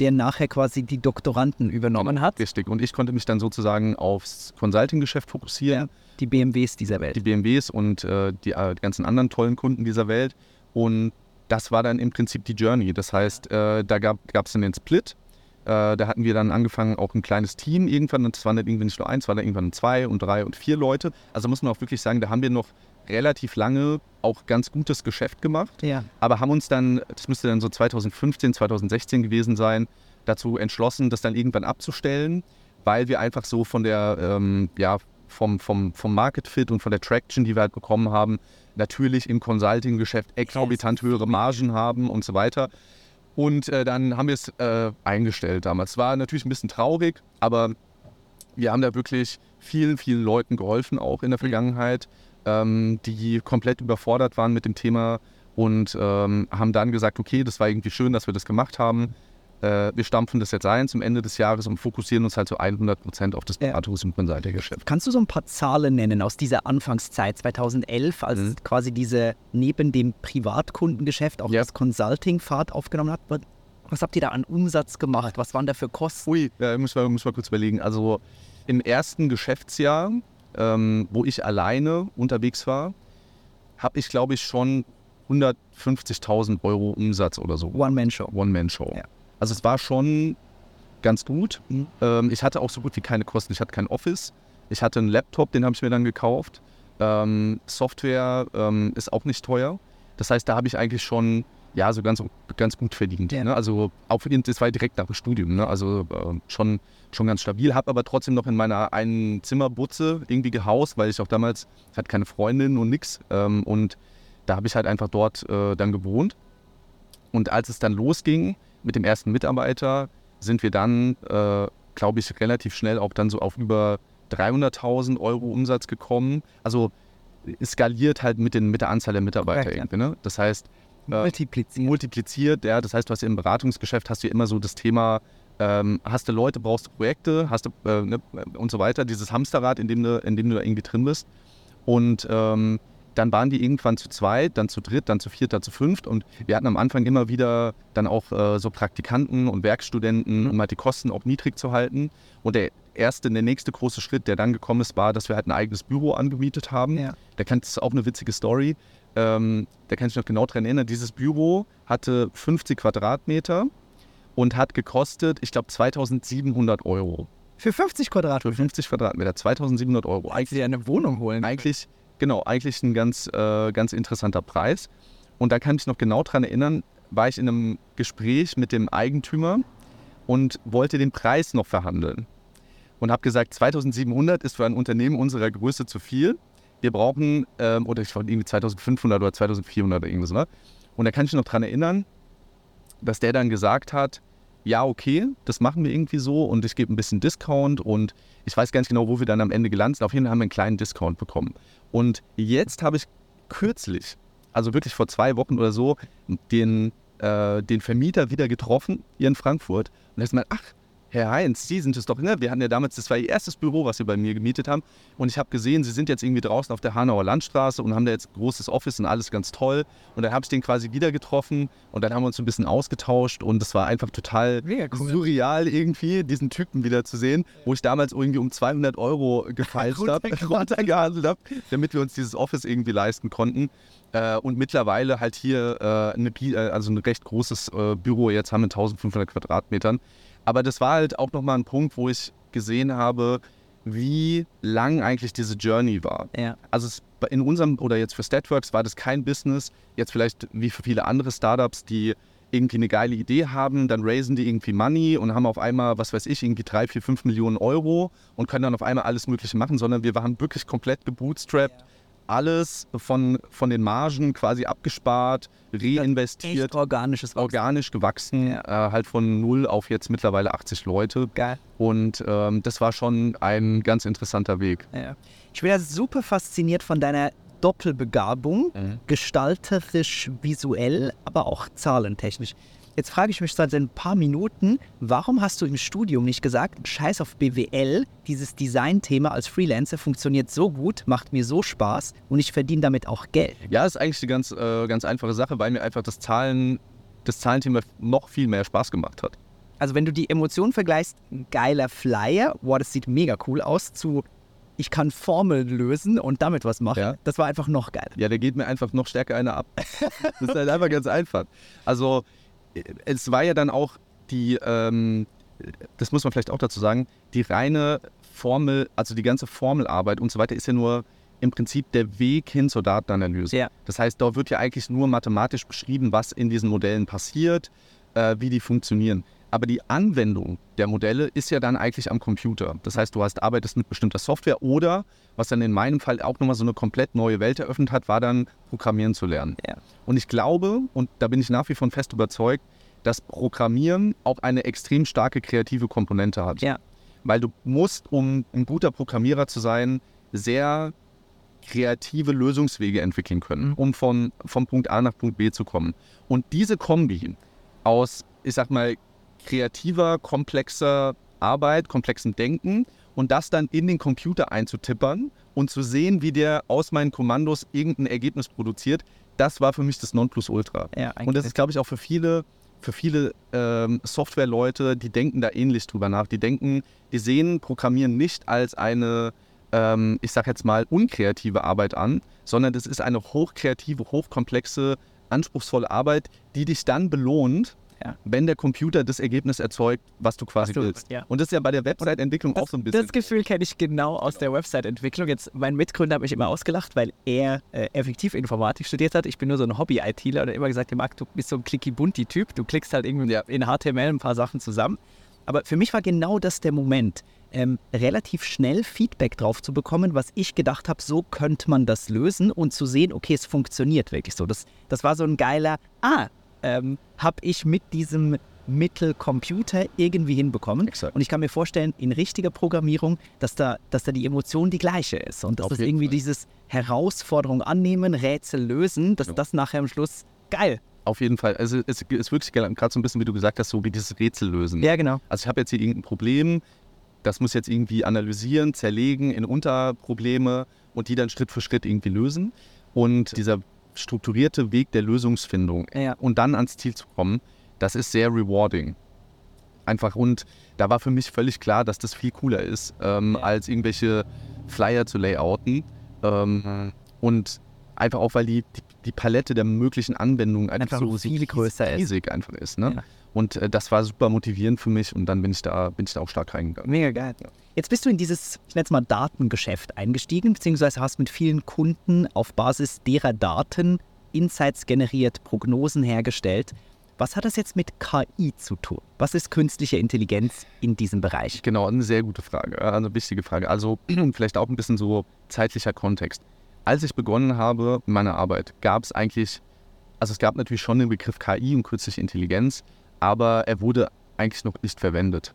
der nachher quasi die Doktoranden übernommen hat. Richtig. Und ich konnte mich dann sozusagen aufs Consulting-Geschäft fokussieren. Ja, die BMWs dieser Welt. Die BMWs und äh, die, äh, die, ganzen anderen tollen Kunden dieser Welt. Und das war dann im Prinzip die Journey. Das heißt, äh, da gab es dann den Split. Äh, da hatten wir dann angefangen, auch ein kleines Team irgendwann. Und es waren dann irgendwie nicht nur eins, es waren dann irgendwann zwei und drei und vier Leute. Also muss man auch wirklich sagen, da haben wir noch relativ lange auch ganz gutes Geschäft gemacht, ja. aber haben uns dann, das müsste dann so 2015, 2016 gewesen sein, dazu entschlossen, das dann irgendwann abzustellen, weil wir einfach so von der, ähm, ja, vom, vom, vom Market Fit und von der Traction, die wir halt bekommen haben, natürlich im Consulting-Geschäft exorbitant höhere Margen haben und so weiter. Und äh, dann haben wir es äh, eingestellt damals. War natürlich ein bisschen traurig, aber wir haben da wirklich vielen, vielen Leuten geholfen, auch in der mhm. Ähm, die komplett überfordert waren mit dem Thema und ähm, haben dann gesagt, okay, das war irgendwie schön, dass wir das gemacht haben. Äh, wir stampfen das jetzt ein zum Ende des Jahres und fokussieren uns halt so 100 Prozent auf das Beratungs- und Consulting-Geschäft. Kannst du so ein paar Zahlen nennen aus dieser Anfangszeit 2011, als mhm. quasi diese neben dem Privatkundengeschäft auch ja. das Consulting Fahrt aufgenommen hat? Was habt ihr da an Umsatz gemacht? Was waren da für Kosten? Ui, ja, muss man, muss man kurz überlegen. Also im ersten Geschäftsjahr ähm, wo ich alleine unterwegs war, habe ich, glaube ich, schon 150.000 Euro Umsatz oder so. One-Man-Show. One-Man-Show. Ja. Also es war schon ganz gut. Mhm. Ähm, ich hatte auch so gut wie keine Kosten. Ich hatte kein Office. Ich hatte einen Laptop, den habe ich mir dann gekauft. Ähm, Software ähm, ist auch nicht teuer. Das heißt, da habe ich eigentlich schon ja, so ganz, ganz gut verdient. Ja. Ne? Also auch für das war direkt nach dem Studium. Ne? Also äh, schon, schon ganz stabil. Habe aber trotzdem noch in meiner einen Zimmerbutze irgendwie gehaust, weil ich auch damals hatte keine Freundin und nix. Ähm, und da habe ich halt einfach dort äh, dann gewohnt. Und als es dann losging mit dem ersten Mitarbeiter, sind wir dann, äh, glaube ich, relativ schnell auch dann so auf über 300.000 Euro Umsatz gekommen. Also skaliert halt mit, den, mit der Anzahl der Mitarbeiter Correct, irgendwie. Ne? Das heißt, äh, multipliziert. multipliziert, ja. Das heißt, du hast im Beratungsgeschäft hast du immer so das Thema, ähm, hast du Leute, brauchst du Projekte, hast du äh, ne, und so weiter, dieses Hamsterrad, in dem du, in dem du da irgendwie drin bist. Und ähm, dann waren die irgendwann zu zweit, dann zu dritt, dann zu viert, dann zu fünft. Und wir hatten am Anfang immer wieder dann auch äh, so Praktikanten und Werkstudenten, mhm. um halt die Kosten auch niedrig zu halten. Und der erste, der nächste große Schritt, der dann gekommen ist, war, dass wir halt ein eigenes Büro angemietet haben. Ja. Da kann es auch eine witzige Story. Ähm, da kann ich mich noch genau dran erinnern. Dieses Büro hatte 50 Quadratmeter und hat gekostet, ich glaube, 2700 Euro. Für 50 Quadratmeter? Für 50 Quadratmeter, 2700 Euro. Eigentlich eine Wohnung holen. Eigentlich genau, eigentlich ein ganz, äh, ganz interessanter Preis. Und da kann ich mich noch genau daran erinnern, war ich in einem Gespräch mit dem Eigentümer und wollte den Preis noch verhandeln. Und habe gesagt, 2700 ist für ein Unternehmen unserer Größe zu viel. Wir brauchen, ähm, oder ich wollte irgendwie 2500 oder 2400 oder irgendwas. Ne? Und da kann ich mich noch daran erinnern, dass der dann gesagt hat, ja, okay, das machen wir irgendwie so und ich gebe ein bisschen Discount und ich weiß gar nicht genau, wo wir dann am Ende gelandet sind. Auf jeden Fall haben wir einen kleinen Discount bekommen. Und jetzt habe ich kürzlich, also wirklich vor zwei Wochen oder so, den, äh, den Vermieter wieder getroffen hier in Frankfurt. Und er ist mal, ach, Herr Heinz, Sie sind es doch, ne? Wir hatten ja damals, das war Ihr erstes Büro, was Sie bei mir gemietet haben. Und ich habe gesehen, Sie sind jetzt irgendwie draußen auf der Hanauer Landstraße und haben da jetzt ein großes Office und alles ganz toll. Und dann habe ich den quasi wieder getroffen und dann haben wir uns ein bisschen ausgetauscht und es war einfach total cool. surreal irgendwie, diesen Typen wieder zu sehen, wo ich damals irgendwie um 200 Euro gefeilt habe, runtergehandelt habe, damit wir uns dieses Office irgendwie leisten konnten. Äh, und mittlerweile halt hier äh, eine, äh, also ein recht großes äh, Büro jetzt haben mit 1500 Quadratmetern. Aber das war halt auch nochmal ein Punkt, wo ich gesehen habe, wie lang eigentlich diese Journey war. Ja. Also es, in unserem, oder jetzt für Statworks war das kein Business, jetzt vielleicht wie für viele andere Startups, die irgendwie eine geile Idee haben, dann raisen die irgendwie Money und haben auf einmal, was weiß ich, irgendwie drei, vier, fünf Millionen Euro und können dann auf einmal alles Mögliche machen, sondern wir waren wirklich komplett gebootstrapped. Ja alles von, von den Margen quasi abgespart, reinvestiert. Echt organisches Wachstum. Organisch gewachsen, ja. äh, halt von null auf jetzt mittlerweile 80 Leute. Geil. Und ähm, das war schon ein ganz interessanter Weg. Ja. Ich bin ja super fasziniert von deiner Doppelbegabung, mhm. gestalterisch, visuell, aber auch zahlentechnisch. Jetzt frage ich mich seit ein paar Minuten, warum hast du im Studium nicht gesagt, scheiß auf BWL, dieses Design-Thema als Freelancer funktioniert so gut, macht mir so Spaß und ich verdiene damit auch Geld? Ja, ist eigentlich eine ganz, äh, ganz einfache Sache, weil mir einfach das Zahlen, das Zahlenthema noch viel mehr Spaß gemacht hat. Also wenn du die Emotionen vergleichst, geiler Flyer, wow, das sieht mega cool aus, zu ich kann Formeln lösen und damit was machen. Ja. Das war einfach noch geil. Ja, der geht mir einfach noch stärker einer ab. das ist halt einfach ganz einfach. Also es war ja dann auch die, ähm, das muss man vielleicht auch dazu sagen, die reine Formel, also die ganze Formelarbeit und so weiter ist ja nur im Prinzip der Weg hin zur Datenanalyse. Ja. Das heißt, da wird ja eigentlich nur mathematisch beschrieben, was in diesen Modellen passiert, äh, wie die funktionieren. Aber die Anwendung der Modelle ist ja dann eigentlich am Computer. Das heißt, du hast, arbeitest mit bestimmter Software oder, was dann in meinem Fall auch nochmal so eine komplett neue Welt eröffnet hat, war dann Programmieren zu lernen. Ja. Und ich glaube, und da bin ich nach wie vor fest überzeugt, dass Programmieren auch eine extrem starke kreative Komponente hat. Ja. Weil du musst, um ein guter Programmierer zu sein, sehr kreative Lösungswege entwickeln können, mhm. um von, von Punkt A nach Punkt B zu kommen. Und diese Kombi aus, ich sag mal, kreativer, komplexer Arbeit, komplexem Denken und das dann in den Computer einzutippern und zu sehen, wie der aus meinen Kommandos irgendein Ergebnis produziert, das war für mich das Nonplusultra. Ja, und das ist, glaube ich, auch für viele, für viele ähm, Softwareleute, die denken da ähnlich drüber nach. Die denken, die sehen Programmieren nicht als eine, ähm, ich sage jetzt mal, unkreative Arbeit an, sondern das ist eine hochkreative, hochkomplexe, anspruchsvolle Arbeit, die dich dann belohnt, ja. wenn der Computer das Ergebnis erzeugt, was du quasi du, willst. Ja. Und das ist ja bei der Website-Entwicklung auch so ein bisschen. Das Gefühl kenne ich genau aus der Website-Entwicklung. Jetzt, mein Mitgründer hat mich immer ausgelacht, weil er äh, effektiv Informatik studiert hat. Ich bin nur so ein Hobby-ITler und er immer gesagt, Marc, du bist so ein clicky-bunty-Typ. Du klickst halt irgendwie ja. in HTML ein paar Sachen zusammen. Aber für mich war genau das der Moment, ähm, relativ schnell Feedback drauf zu bekommen, was ich gedacht habe, so könnte man das lösen und zu sehen, okay, es funktioniert wirklich so. Das, das war so ein geiler, ah, ähm, habe ich mit diesem Mittelcomputer irgendwie hinbekommen. Exakt. Und ich kann mir vorstellen, in richtiger Programmierung, dass da, dass da die Emotion die gleiche ist. Und dass das irgendwie Fall. dieses Herausforderung annehmen, Rätsel lösen, dass ja. das nachher am Schluss geil. Auf jeden Fall. Also es ist wirklich gerade so ein bisschen, wie du gesagt hast, so wie dieses Rätsel lösen. Ja, genau. Also ich habe jetzt hier irgendein Problem, das muss jetzt irgendwie analysieren, zerlegen in Unterprobleme und die dann Schritt für Schritt irgendwie lösen. Und dieser strukturierte Weg der Lösungsfindung ja. und dann ans Ziel zu kommen, das ist sehr rewarding. Einfach und da war für mich völlig klar, dass das viel cooler ist, ähm, ja. als irgendwelche Flyer zu layouten. Ähm, und einfach auch, weil die, die, die, Palette der möglichen Anwendungen einfach, einfach so viel größer ist. riesig einfach ist. Ne? Ja. Und äh, das war super motivierend für mich und dann bin ich da, bin ich da auch stark reingegangen. Mega geil. Jetzt bist du in dieses, ich nenne es mal Datengeschäft eingestiegen, beziehungsweise hast mit vielen Kunden auf Basis derer Daten Insights generiert, Prognosen hergestellt. Was hat das jetzt mit KI zu tun? Was ist künstliche Intelligenz in diesem Bereich? Genau, eine sehr gute Frage, eine wichtige Frage. Also vielleicht auch ein bisschen so zeitlicher Kontext. Als ich begonnen habe in meiner Arbeit, gab es eigentlich, also es gab natürlich schon den Begriff KI und künstliche Intelligenz, aber er wurde eigentlich noch nicht verwendet.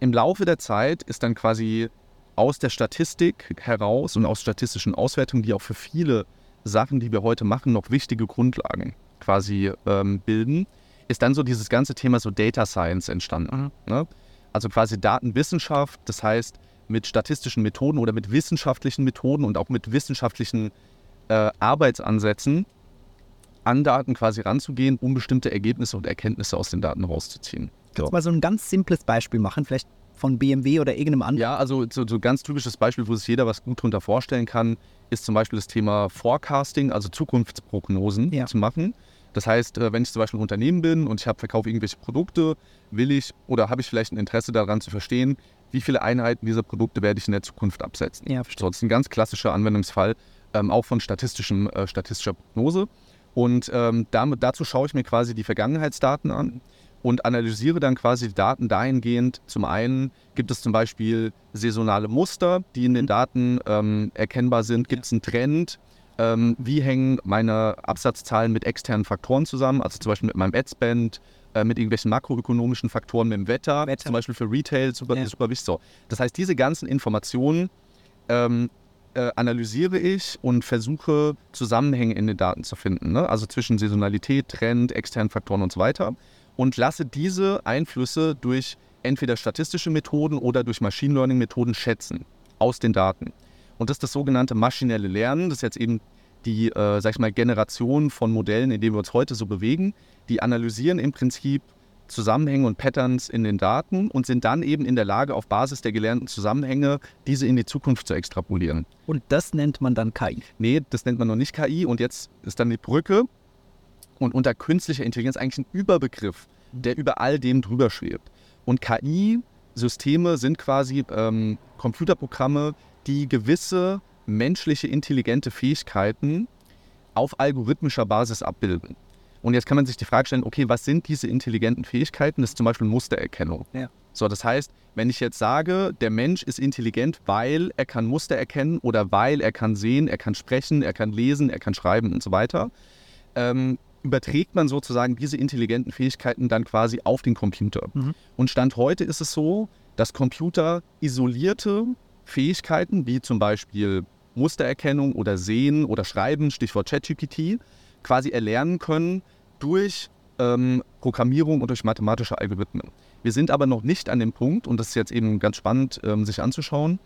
Im Laufe der Zeit ist dann quasi aus der Statistik heraus und aus statistischen Auswertungen, die auch für viele Sachen, die wir heute machen, noch wichtige Grundlagen quasi ähm, bilden, ist dann so dieses ganze Thema so Data Science entstanden. Mhm. Ne? Also quasi Datenwissenschaft, das heißt mit statistischen Methoden oder mit wissenschaftlichen Methoden und auch mit wissenschaftlichen äh, Arbeitsansätzen an Daten quasi ranzugehen, um bestimmte Ergebnisse und Erkenntnisse aus den Daten rauszuziehen. Kannst du mal so ein ganz simples Beispiel machen, vielleicht von BMW oder irgendeinem anderen? Ja, also so, so ganz typisches Beispiel, wo sich jeder was gut darunter vorstellen kann, ist zum Beispiel das Thema Forecasting, also Zukunftsprognosen ja. zu machen. Das heißt, äh, wenn ich zum Beispiel ein Unternehmen bin und ich habe verkaufe irgendwelche Produkte, will ich oder habe ich vielleicht ein Interesse daran zu verstehen, wie viele Einheiten dieser Produkte werde ich in der Zukunft absetzen. Ja, verstehe. So, das ist ein ganz klassischer Anwendungsfall, ähm, auch von statistischem, äh, statistischer Prognose. Und ähm, damit, dazu schaue ich mir quasi die Vergangenheitsdaten an und analysiere dann quasi die Daten dahingehend. Zum einen gibt es zum Beispiel saisonale Muster, die in den Daten ähm, erkennbar sind. Gibt es einen Trend? Ähm, wie hängen meine Absatzzahlen mit externen Faktoren zusammen? Also zum Beispiel mit meinem Adspend, äh, mit irgendwelchen makroökonomischen Faktoren, mit dem Wetter, Wetter. zum Beispiel für Retail, super, ja. super wichtig. So. Das heißt, diese ganzen Informationen ähm, äh, analysiere ich und versuche Zusammenhänge in den Daten zu finden. Ne? Also zwischen Saisonalität, Trend, externen Faktoren und so weiter. Und lasse diese Einflüsse durch entweder statistische Methoden oder durch Machine Learning Methoden schätzen aus den Daten. Und das ist das sogenannte maschinelle Lernen. Das ist jetzt eben die, äh, sag ich mal, Generation von Modellen, in denen wir uns heute so bewegen. Die analysieren im Prinzip Zusammenhänge und Patterns in den Daten und sind dann eben in der Lage, auf Basis der gelernten Zusammenhänge diese in die Zukunft zu extrapolieren. Und das nennt man dann KI? Nee, das nennt man noch nicht KI. Und jetzt ist dann die Brücke und unter künstlicher Intelligenz eigentlich ein Überbegriff, der über all dem drüber schwebt. Und KI-Systeme sind quasi ähm, Computerprogramme, die gewisse menschliche intelligente Fähigkeiten auf algorithmischer Basis abbilden. Und jetzt kann man sich die Frage stellen, okay, was sind diese intelligenten Fähigkeiten? Das ist zum Beispiel Mustererkennung. Ja. So, das heißt, wenn ich jetzt sage, der Mensch ist intelligent, weil er kann Muster erkennen oder weil er kann sehen, er kann sprechen, er kann lesen, er kann schreiben und so weiter, ähm, überträgt man sozusagen diese intelligenten Fähigkeiten dann quasi auf den Computer. Mhm. Und Stand heute ist es so, dass Computer isolierte Fähigkeiten, wie zum Beispiel Mustererkennung oder Sehen oder Schreiben, Stichwort ChatGPT, quasi erlernen können durch ähm, Programmierung und durch mathematische Algorithmen. Wir sind aber noch nicht an dem Punkt, und das ist jetzt eben ganz spannend, ähm, sich anzuschauen,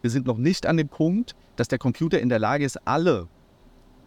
wir sind noch nicht an dem Punkt, dass der Computer in der Lage ist, alle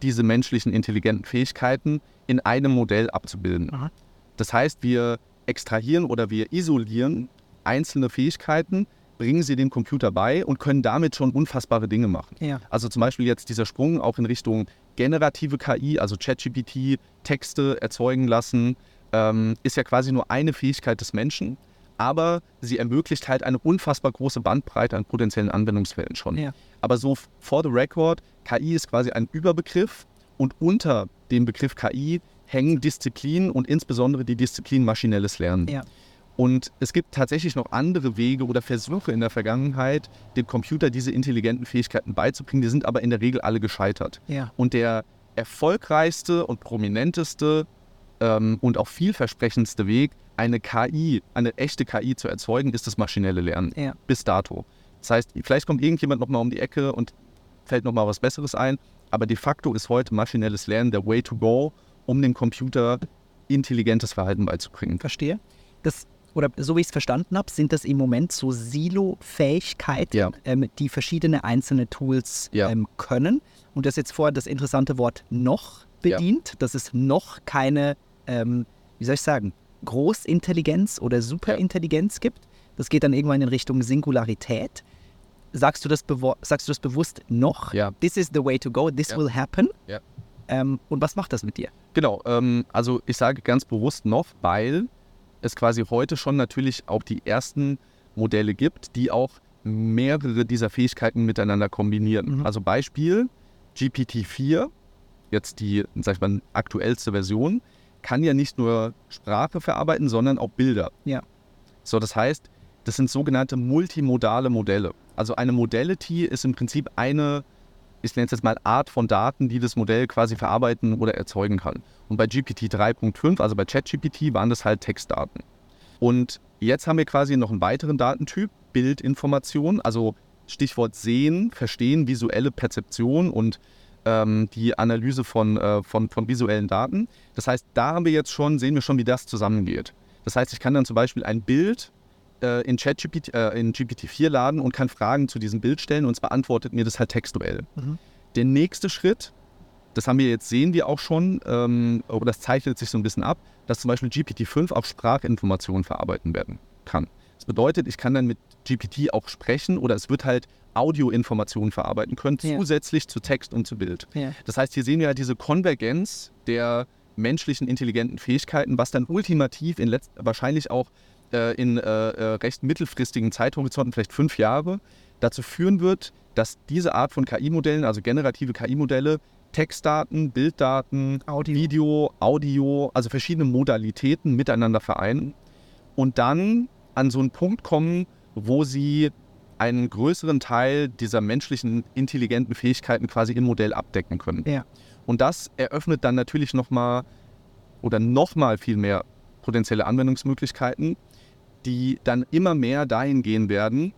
diese menschlichen intelligenten Fähigkeiten in einem Modell abzubilden. Aha. Das heißt, wir extrahieren oder wir isolieren einzelne Fähigkeiten, bringen sie dem Computer bei und können damit schon unfassbare Dinge machen. Ja. Also zum Beispiel jetzt dieser Sprung auch in Richtung generative KI, also ChatGPT, Texte erzeugen lassen, ähm, ist ja quasi nur eine Fähigkeit des Menschen, aber sie ermöglicht halt eine unfassbar große Bandbreite an potenziellen Anwendungsfällen schon. Ja. Aber so for the record, KI ist quasi ein Überbegriff und unter dem Begriff KI hängen Disziplinen und insbesondere die Disziplin maschinelles Lernen. Ja. Und es gibt tatsächlich noch andere Wege oder Versuche in der Vergangenheit, dem Computer diese intelligenten Fähigkeiten beizubringen. Die sind aber in der Regel alle gescheitert. Ja. Und der erfolgreichste und prominenteste ähm, und auch vielversprechendste Weg, eine KI, eine echte KI zu erzeugen, ist das maschinelle Lernen. Ja. Bis dato. Das heißt, vielleicht kommt irgendjemand nochmal um die Ecke und fällt nochmal was Besseres ein. Aber de facto ist heute maschinelles Lernen der Way to go, um dem Computer intelligentes Verhalten beizubringen. Verstehe. Das oder so wie ich es verstanden habe, sind das im Moment so Silo-Fähigkeiten, Ja. ähm, die verschiedene einzelne Tools Ja. ähm, können. Und das jetzt vorher das interessante Wort noch Ja. bedient, dass es noch keine, ähm, wie soll ich sagen, Großintelligenz oder Superintelligenz gibt. Das geht dann irgendwann in Richtung Singularität. Sagst du das, sagst du das bewusst noch? Ja. This is the way to go, this Ja. will happen. Ja. Ähm, und was macht das mit dir? Genau, ähm, also ich sage ganz bewusst noch, weil es quasi heute schon natürlich auch die ersten Modelle gibt, die auch mehrere dieser Fähigkeiten miteinander kombinieren. Mhm. Also Beispiel GPT-4, jetzt die, sag ich mal, aktuellste Version, kann ja nicht nur Sprache verarbeiten, sondern auch Bilder. Ja. So, das heißt, das sind sogenannte multimodale Modelle. Also eine Modality ist im Prinzip eine, ich nenne es jetzt mal Art von Daten, die das Modell quasi verarbeiten oder erzeugen kann. Und bei GPT 3.5, also bei ChatGPT, waren das halt Textdaten. Und jetzt haben wir quasi noch einen weiteren Datentyp, Bildinformation, also Stichwort sehen, verstehen, visuelle Perzeption und ähm, die Analyse von, äh, von, von visuellen Daten. Das heißt, da haben wir jetzt schon, sehen wir schon, wie das zusammengeht. Das heißt, ich kann dann zum Beispiel ein Bild äh, in ChatGPT, äh, in GPT-4 laden und kann Fragen zu diesem Bild stellen und es beantwortet mir das halt textuell. Mhm. Der nächste Schritt, das haben wir jetzt, sehen wir auch schon, ähm, oder das zeichnet sich so ein bisschen ab, dass zum Beispiel GPT-5 auch Sprachinformationen verarbeiten werden kann. Das bedeutet, ich kann dann mit GPT auch sprechen oder es wird halt Audioinformationen verarbeiten können, Ja. zusätzlich zu Text und zu Bild. Ja. Das heißt, hier sehen wir halt diese Konvergenz der menschlichen intelligenten Fähigkeiten, was dann ultimativ in letzt wahrscheinlich auch äh, in äh, äh, recht mittelfristigen Zeithorizonten, vielleicht fünf Jahre, dazu führen wird, dass diese Art von KI-Modellen, also generative KI-Modelle, Textdaten, Bilddaten, Audio. Video, Audio, also verschiedene Modalitäten miteinander vereinen und dann an so einen Punkt kommen, wo sie einen größeren Teil dieser menschlichen intelligenten Fähigkeiten quasi im Modell abdecken können. Ja. Und das eröffnet dann natürlich nochmal oder nochmal viel mehr potenzielle Anwendungsmöglichkeiten, die dann immer mehr dahin gehen werden,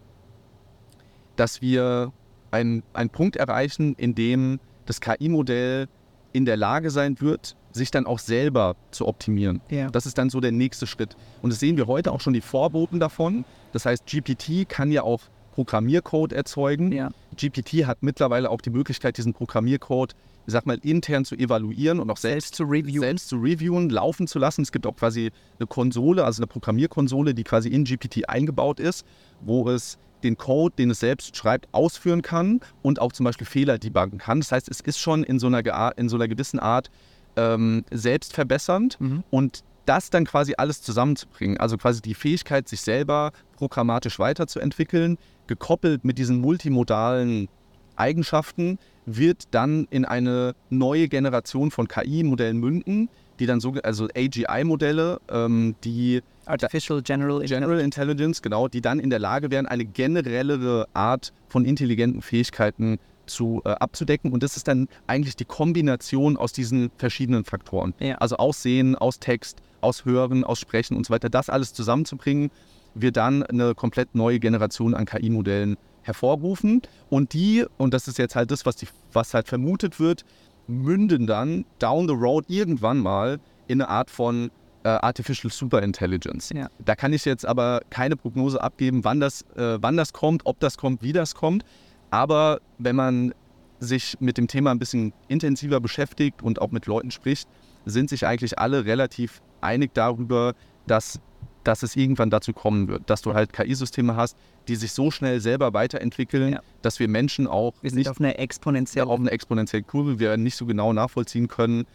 dass wir einen, einen Punkt erreichen, in dem das KI-Modell in der Lage sein wird, sich dann auch selber zu optimieren. Ja. Das ist dann so der nächste Schritt. Und das sehen wir heute auch schon die Vorboten davon. Das heißt, GPT kann ja auch Programmiercode erzeugen. Ja. GPT hat mittlerweile auch die Möglichkeit, diesen Programmiercode, ich sag mal, intern zu evaluieren und auch selbst, Selbst zu reviewen. selbst zu reviewen, laufen zu lassen. Es gibt auch quasi eine Konsole, also eine Programmierkonsole, die quasi in GPT eingebaut ist, wo es den Code, den es selbst schreibt, ausführen kann und auch zum Beispiel Fehler debuggen kann. Das heißt, es ist schon in so einer, in so einer gewissen Art ähm, selbstverbessernd Mhm. und das dann quasi alles zusammenzubringen, also quasi die Fähigkeit, sich selber programmatisch weiterzuentwickeln, gekoppelt mit diesen multimodalen Eigenschaften, wird dann in eine neue Generation von KI-Modellen münden, die dann so, also AGI-Modelle, ähm, die Artificial General General Intelligence, genau, die dann in der Lage wären, eine generellere Art von intelligenten Fähigkeiten zu, äh, abzudecken. Und das ist dann eigentlich die Kombination aus diesen verschiedenen Faktoren. Ja. Also aus Sehen, aus Text, aus Hören, aus Sprechen und so weiter. Das alles zusammenzubringen, wird dann eine komplett neue Generation an KI-Modellen hervorrufen. Und die, und das ist jetzt halt das, was, die, was halt vermutet wird, münden dann down the road irgendwann mal in eine Art von äh, Artificial Superintelligence. Ja. Da kann ich jetzt aber keine Prognose abgeben, wann das, äh, wann das kommt, ob das kommt, wie das kommt. Aber wenn man sich mit dem Thema ein bisschen intensiver beschäftigt und auch mit Leuten spricht, sind sich eigentlich alle relativ einig darüber, dass, dass es irgendwann dazu kommen wird, dass du halt KI-Systeme hast, die sich so schnell selber weiterentwickeln, Ja. dass wir Menschen auch Wir sind nicht auf einer exponentiellen auf eine exponentielle Kurve, wir nicht so genau nachvollziehen können,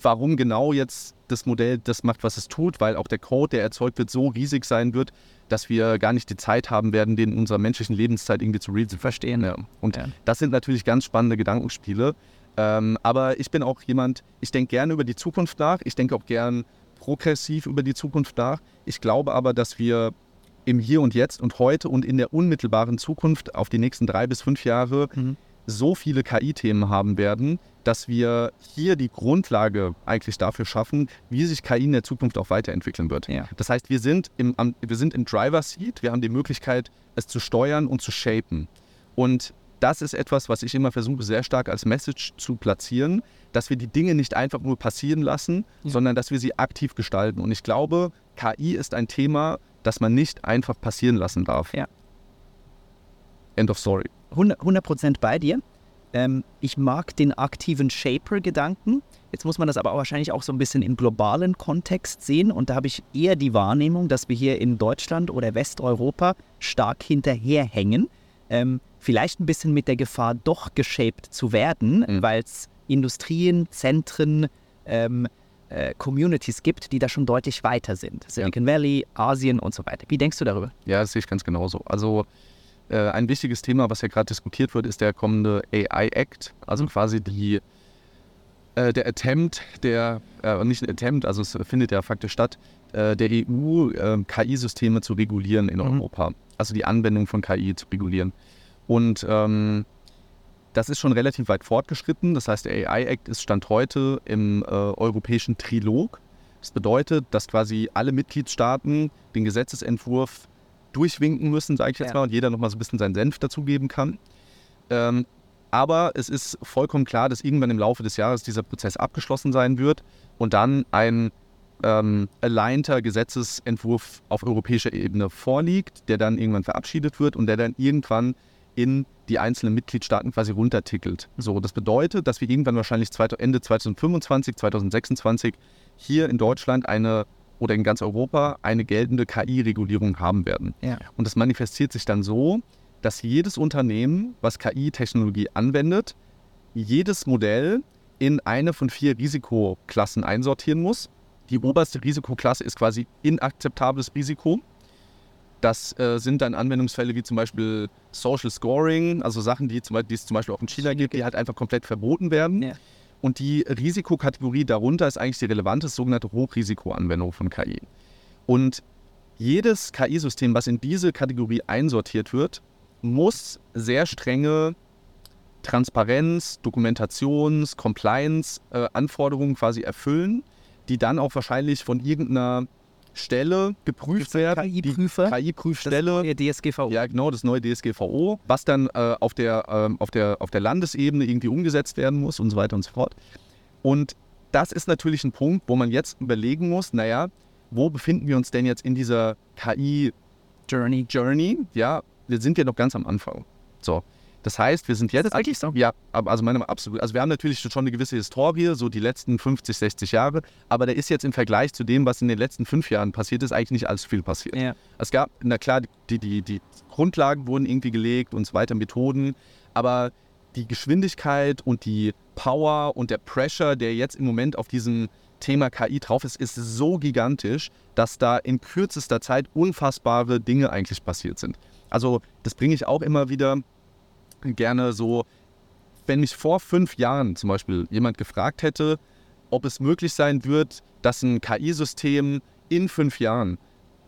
warum genau jetzt das Modell das macht, was es tut, weil auch der Code, der erzeugt wird, so riesig sein wird, dass wir gar nicht die Zeit haben werden, den in unserer menschlichen Lebenszeit irgendwie zu reason. verstehen. Ja. Und Ja. das sind natürlich ganz spannende Gedankenspiele. Ähm, aber ich bin auch jemand, ich denke gerne über die Zukunft nach. Ich denke auch gern progressiv über die Zukunft nach. Ich glaube aber, dass wir im Hier und Jetzt und heute und in der unmittelbaren Zukunft auf die nächsten drei bis fünf Jahre Mhm. so viele KI-Themen haben werden, dass wir hier die Grundlage eigentlich dafür schaffen, wie sich KI in der Zukunft auch weiterentwickeln wird. Ja. Das heißt, wir sind im, wir sind im Driver Seat, wir haben die Möglichkeit, es zu steuern und zu shapen. Und das ist etwas, was ich immer versuche, sehr stark als Message zu platzieren, dass wir die Dinge nicht einfach nur passieren lassen, ja. sondern dass wir sie aktiv gestalten. Und ich glaube, KI ist ein Thema, das man nicht einfach passieren lassen darf. Ja. End of story. 100 Prozent bei dir. Ähm, ich mag den aktiven Shaper-Gedanken. Jetzt muss man das aber auch wahrscheinlich auch so ein bisschen im globalen Kontext sehen. Und da habe ich eher die Wahrnehmung, dass wir hier in Deutschland oder Westeuropa stark hinterherhängen. Ähm, vielleicht ein bisschen mit der Gefahr, doch geshaped zu werden, mhm. weil es Industrien, Zentren, ähm, äh, Communities gibt, die da schon deutlich weiter sind. Silicon ja. Valley, Asien und so weiter. Wie denkst du darüber? Ja, das sehe ich ganz genauso. Also äh, ein wichtiges Thema, was ja gerade diskutiert wird, ist der kommende AI Act, also mhm. quasi die, äh, der Attempt, der, äh, nicht ein Attempt, also es findet ja faktisch statt, äh, der EU äh, KI-Systeme zu regulieren in mhm. Europa, also die Anwendung von KI zu regulieren. Und ähm, das ist schon relativ weit fortgeschritten. Das heißt, der AI Act ist Stand heute im äh, europäischen Trilog. Das bedeutet, dass quasi alle Mitgliedstaaten den Gesetzesentwurf durchwinken müssen, sage ich jetzt ja. mal, und jeder nochmal so ein bisschen seinen Senf dazugeben kann. Ähm, aber es ist vollkommen klar, dass irgendwann im Laufe des Jahres dieser Prozess abgeschlossen sein wird und dann ein ähm, alignter Gesetzesentwurf auf europäischer Ebene vorliegt, der dann irgendwann verabschiedet wird und der dann irgendwann in die einzelnen Mitgliedstaaten quasi runtertickelt. So, das bedeutet, dass wir irgendwann wahrscheinlich Ende 2025, 2026 hier in Deutschland eine oder in ganz Europa eine geltende KI-Regulierung haben werden. Ja. Und das manifestiert sich dann so, dass jedes Unternehmen, was KI-Technologie anwendet, jedes Modell in eine von vier Risikoklassen einsortieren muss. Die oberste Risikoklasse ist quasi inakzeptables Risiko. Das äh, sind dann Anwendungsfälle wie zum Beispiel Social Scoring, also Sachen, die, zum Beispiel, die es zum Beispiel auch in China gibt, die halt einfach komplett verboten werden. Ja. Und die Risikokategorie darunter ist eigentlich die relevante sogenannte Hochrisikoanwendung von KI. Und jedes KI-System, was in diese Kategorie einsortiert wird, muss sehr strenge Transparenz, Dokumentations-, Compliance-Anforderungen quasi erfüllen, die dann auch wahrscheinlich von irgendeiner Stelle geprüft werden. KI-Prüfer. KI-Prüfstelle. Das neue DSGVO. Ja, genau, das neue DSGVO, was dann äh, auf, der, äh, auf, der, auf der Landesebene irgendwie umgesetzt werden muss und so weiter und so fort. Und das ist natürlich ein Punkt, wo man jetzt überlegen muss, naja, wo befinden wir uns denn jetzt in dieser KI-Journey? Journey, ja, wir sind ja noch ganz am Anfang. So, das heißt, wir sind jetzt. Ist das eigentlich so? Ja, also meine absolut. Also wir haben natürlich schon eine gewisse Historie, so die letzten 50, 60 Jahre, aber da ist jetzt im Vergleich zu dem, was in den letzten fünf Jahren passiert ist, eigentlich nicht alles viel passiert. Ja. Es gab, na klar, die, die, die Grundlagen wurden irgendwie gelegt und so weiter, Methoden, aber die Geschwindigkeit und die Power und der Pressure, der jetzt im Moment auf diesem Thema KI drauf ist, ist so gigantisch, dass da in kürzester Zeit unfassbare Dinge eigentlich passiert sind. Also das bringe ich auch immer wieder gerne so, wenn mich vor fünf Jahren zum Beispiel jemand gefragt hätte, ob es möglich sein wird, dass ein KI-System in fünf Jahren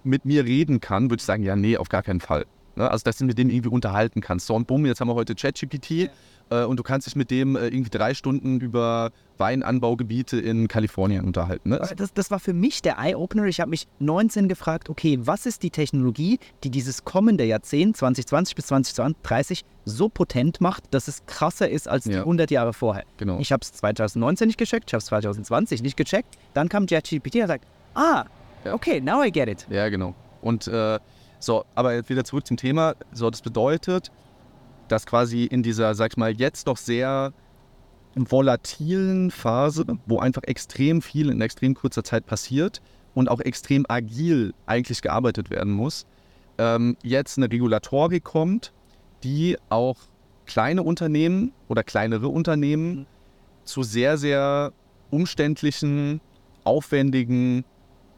mit mir reden kann, würde ich sagen, ja, nee, auf gar keinen Fall. Ne? Also, dass du mit dem irgendwie unterhalten kannst. So und bumm, jetzt haben wir heute ChatGPT. Ja äh, und du kannst dich mit dem äh, irgendwie drei Stunden über Weinanbaugebiete in Kalifornien unterhalten. Ne? Das, das, war für mich der Eye-Opener. Ich habe mich 19 gefragt, okay, was ist die Technologie, die dieses kommende Jahrzehnt, 2020 bis 2030, so potent macht, dass es krasser ist als die 100 Jahre vorher? Genau. Ich habe es 2019 nicht gecheckt, ich habe es 2020 nicht gecheckt. Dann kam ChatGPT und sagt, ah, okay, now I get it. Ja, genau. Und äh, so, aber wieder zurück zum Thema. So, das bedeutet, dass quasi in dieser, sag ich mal, jetzt doch sehr volatilen Phase, wo einfach extrem viel in extrem kurzer Zeit passiert und auch extrem agil eigentlich gearbeitet werden muss, ähm, jetzt eine Regulatorik kommt, die auch kleine Unternehmen oder kleinere Unternehmen zu sehr, sehr umständlichen, aufwendigen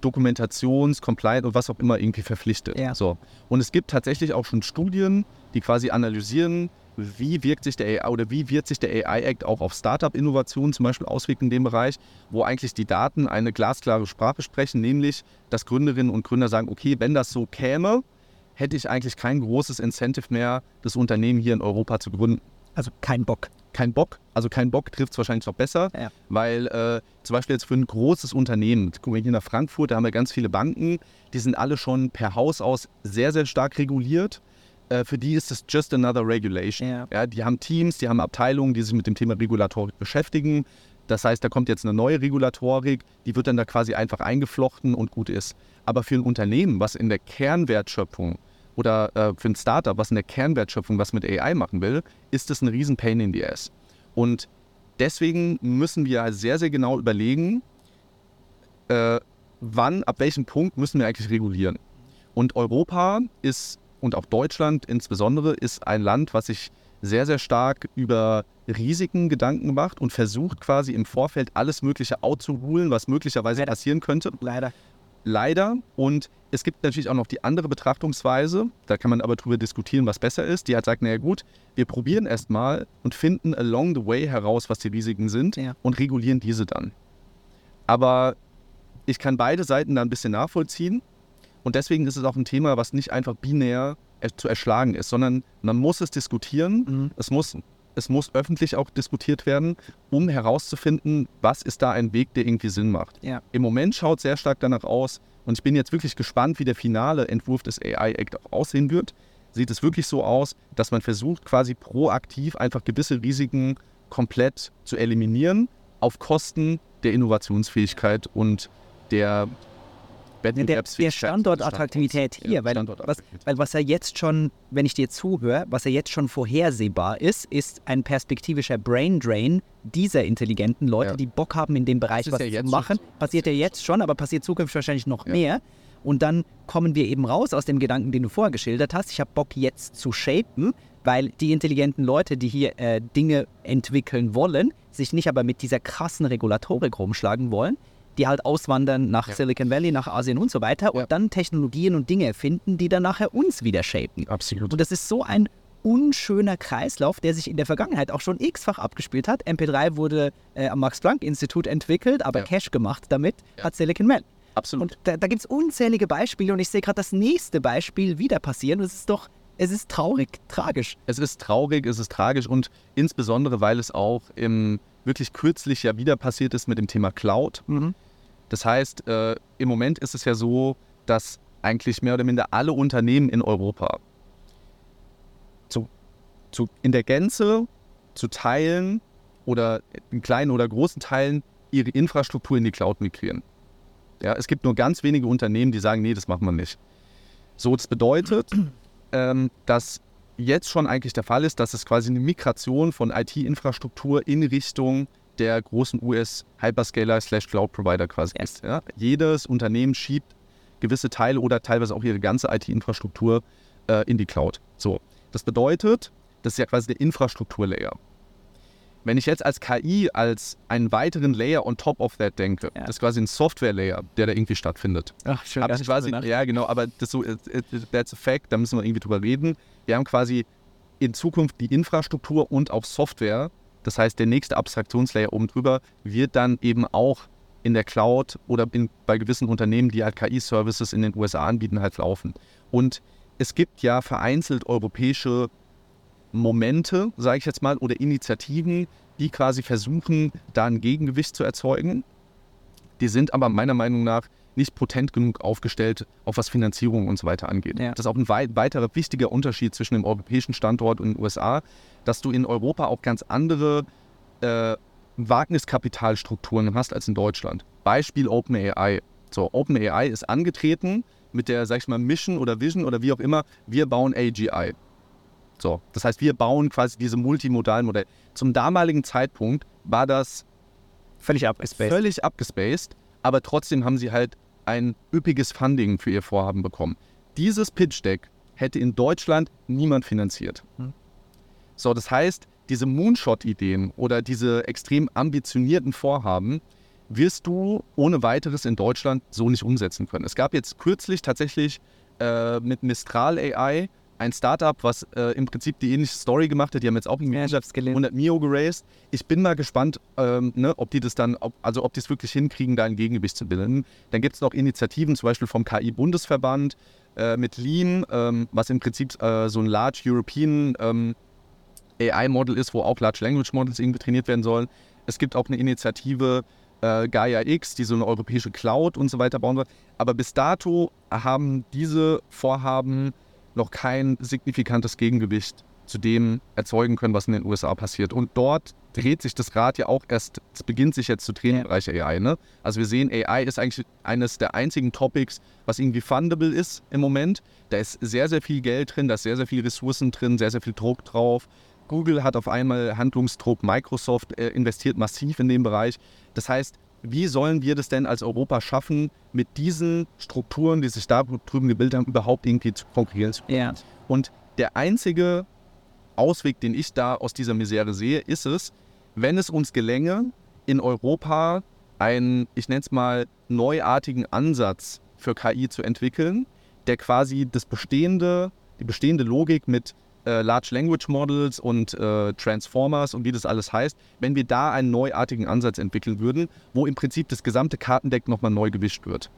Dokumentations-, Compliance und was auch immer irgendwie verpflichtet. Ja. So. Und es gibt tatsächlich auch schon Studien, die quasi analysieren, wie wirkt sich der AI oder wie wird sich der AI Act auch auf Startup-Innovationen zum Beispiel auswirken in dem Bereich, wo eigentlich die Daten eine glasklare Sprache sprechen, nämlich dass Gründerinnen und Gründer sagen, okay, wenn das so käme, hätte ich eigentlich kein großes Incentive mehr, das Unternehmen hier in Europa zu gründen. Also kein Bock kein Bock. Also kein Bock trifft es wahrscheinlich noch besser, ja. weil äh, zum Beispiel jetzt für ein großes Unternehmen, gucken wir hier nach Frankfurt, da haben wir ganz viele Banken, die sind alle schon per Haus aus sehr, sehr stark reguliert. äh, für die ist es just another regulation. Ja. Ja, die haben Teams, die haben Abteilungen, die sich mit dem Thema Regulatorik beschäftigen. Das heißt, da kommt jetzt eine neue Regulatorik, die wird dann da quasi einfach eingeflochten und gut ist. Aber für ein Unternehmen, was in der Kernwertschöpfung oder äh, für ein Startup, was in der Kernwertschöpfung was mit AI machen will, ist das ein riesen Pain in the Ass. Und deswegen müssen wir sehr, sehr genau überlegen, äh, wann, ab welchem Punkt müssen wir eigentlich regulieren. Und Europa ist, und auch Deutschland insbesondere, ist ein Land, was sich sehr, sehr stark über Risiken Gedanken macht und versucht quasi im Vorfeld alles Mögliche outzuholen, was möglicherweise passieren könnte. Leider. Leider. Und es gibt natürlich auch noch die andere Betrachtungsweise, da kann man aber drüber diskutieren, was besser ist, die halt sagt, naja gut, wir probieren erstmal und finden along the way heraus, was die Risiken sind Ja. und regulieren diese dann. Aber ich kann beide Seiten da ein bisschen nachvollziehen und deswegen ist es auch ein Thema, was nicht einfach binär zu erschlagen ist, sondern man muss es diskutieren, Mhm. es muss, es muss öffentlich auch diskutiert werden, um herauszufinden, was ist da ein Weg, der irgendwie Sinn macht. Ja. Im Moment schaut sehr stark danach aus und ich bin jetzt wirklich gespannt, wie der finale Entwurf des AI Act auch aussehen wird. Sieht es wirklich so aus, dass man versucht, quasi proaktiv einfach gewisse Risiken komplett zu eliminieren, auf Kosten der Innovationsfähigkeit und der Der, der. Standortattraktivität hier, weil, was, weil was ja jetzt schon, wenn ich dir zuhöre, was ja jetzt schon vorhersehbar ist, ist ein perspektivischer Brain Drain dieser intelligenten Leute, Ja. die Bock haben, in dem Bereich was ja zu machen. Passiert ja jetzt schon, aber passiert zukünftig wahrscheinlich noch Ja. mehr. Und dann kommen wir eben raus aus dem Gedanken, den du vorher geschildert hast. Ich habe Bock jetzt zu shapen, weil die intelligenten Leute, die hier äh, Dinge entwickeln wollen, sich nicht aber mit dieser krassen Regulatorik rumschlagen wollen, die halt auswandern nach Ja. Silicon Valley, nach Asien und so weiter Ja. und dann Technologien und Dinge erfinden, die dann nachher uns wieder shapen. Absolut. Und das ist so ein unschöner Kreislauf, der sich in der Vergangenheit auch schon x-fach abgespielt hat. MP3 wurde äh, am Max-Planck-Institut entwickelt, aber Ja. Cash gemacht damit hat Silicon Valley. Absolut. Und da, da gibt es unzählige Beispiele und ich sehe gerade das nächste Beispiel wieder passieren. Und es ist doch, es ist traurig, tragisch. Es ist traurig, es ist tragisch und insbesondere, weil es auch im wirklich kürzlich ja wieder passiert ist mit dem Thema Cloud. Das heißt, äh, im Moment ist es ja so, dass eigentlich mehr oder minder alle Unternehmen in Europa zu, zu, in der Gänze zu Teilen oder in kleinen oder großen Teilen ihre Infrastruktur in die Cloud migrieren. Ja, es gibt nur ganz wenige Unternehmen, die sagen, nee, das machen wir nicht. So, das bedeutet, ähm, dass jetzt schon eigentlich der Fall ist, dass es quasi eine Migration von IT-Infrastruktur in Richtung der großen US-Hyperscaler slash Cloud-Provider quasi Ja. ist. Ja? Jedes Unternehmen schiebt gewisse Teile oder teilweise auch ihre ganze IT-Infrastruktur äh, in die Cloud. So, das bedeutet, das ist ja quasi der Infrastruktur-Layer. Wenn ich jetzt als KI als einen weiteren Layer on top of that denke, Ja. das ist quasi ein Software-Layer, der da irgendwie stattfindet. Ach, schön. Hab ich quasi, ja genau, aber das so, it, it, that's a fact, da müssen wir irgendwie drüber reden. Wir haben quasi in Zukunft die Infrastruktur und auch Software. Das heißt, der nächste Abstraktionslayer oben drüber wird dann eben auch in der Cloud oder in, bei gewissen Unternehmen, die halt KI-Services in den USA anbieten, halt laufen. Und es gibt ja vereinzelt europäische Momente, sage ich jetzt mal, oder Initiativen, die quasi versuchen, da ein Gegengewicht zu erzeugen. Die sind aber meiner Meinung nach nicht potent genug aufgestellt, auch was Finanzierung und so weiter angeht. Ja. Das ist auch ein wei weiterer wichtiger Unterschied zwischen dem europäischen Standort und den USA, dass du in Europa auch ganz andere äh, Wagniskapitalstrukturen hast als in Deutschland. Beispiel OpenAI. So, OpenAI ist angetreten mit der, sag ich mal, Mission oder Vision oder wie auch immer, wir bauen AGI. So, das heißt, wir bauen quasi diese multimodalen Modelle. Zum damaligen Zeitpunkt war das Völlig abgespaced. völlig abgespaced, aber trotzdem haben sie halt ein üppiges Funding für ihr Vorhaben bekommen. Dieses Pitch Deck hätte in Deutschland niemand finanziert. Hm. So, das heißt, diese Moonshot-Ideen oder diese extrem ambitionierten Vorhaben wirst du ohne weiteres in Deutschland so nicht umsetzen können. Es gab jetzt kürzlich tatsächlich äh, mit Mistral AI ein Startup, was äh, im Prinzip die ähnliche Story gemacht hat. Die haben jetzt auch gelesen. 100 Mio geraced. Ich bin mal gespannt, ähm, ne, ob die das dann, ob, also ob die es wirklich hinkriegen, da ein Gegengewicht zu bilden. Dann gibt es noch Initiativen, zum Beispiel vom KI-Bundesverband äh, mit Lean, ähm, was im Prinzip äh, so ein Large European ähm, AI-Model ist, wo auch Large Language Models irgendwie trainiert werden sollen. Es gibt auch eine Initiative äh, Gaia X, die so eine europäische Cloud und so weiter bauen soll. Aber bis dato haben diese Vorhaben noch kein signifikantes Gegengewicht zu dem erzeugen können, was in den USA passiert. Und dort dreht sich das Rad ja auch erst, es beginnt sich jetzt zu drehen im Bereich AI. Ne? Also wir sehen, AI ist eigentlich eines der einzigen Topics, was irgendwie fundable ist im Moment. Da ist sehr, sehr viel Geld drin, da ist sehr, sehr viel Ressourcen drin, sehr, sehr viel Druck drauf. Google hat auf einmal Handlungsdruck, Microsoft äh, investiert massiv in den Bereich. Das heißt, wie sollen wir das denn als Europa schaffen, mit diesen Strukturen, die sich da drüben gebildet haben, überhaupt irgendwie zu konkurrieren? Ja. Und der einzige Ausweg, den ich da aus dieser Misere sehe, ist es, wenn es uns gelänge, in Europa einen, ich nenne es mal, neuartigen Ansatz für KI zu entwickeln, der quasi das bestehende, die bestehende Logik mit äh, Large Language Models und äh, Transformers und wie das alles heißt, wenn wir da einen neuartigen Ansatz entwickeln würden, wo im Prinzip das gesamte Kartendeck nochmal neu gewischt wird.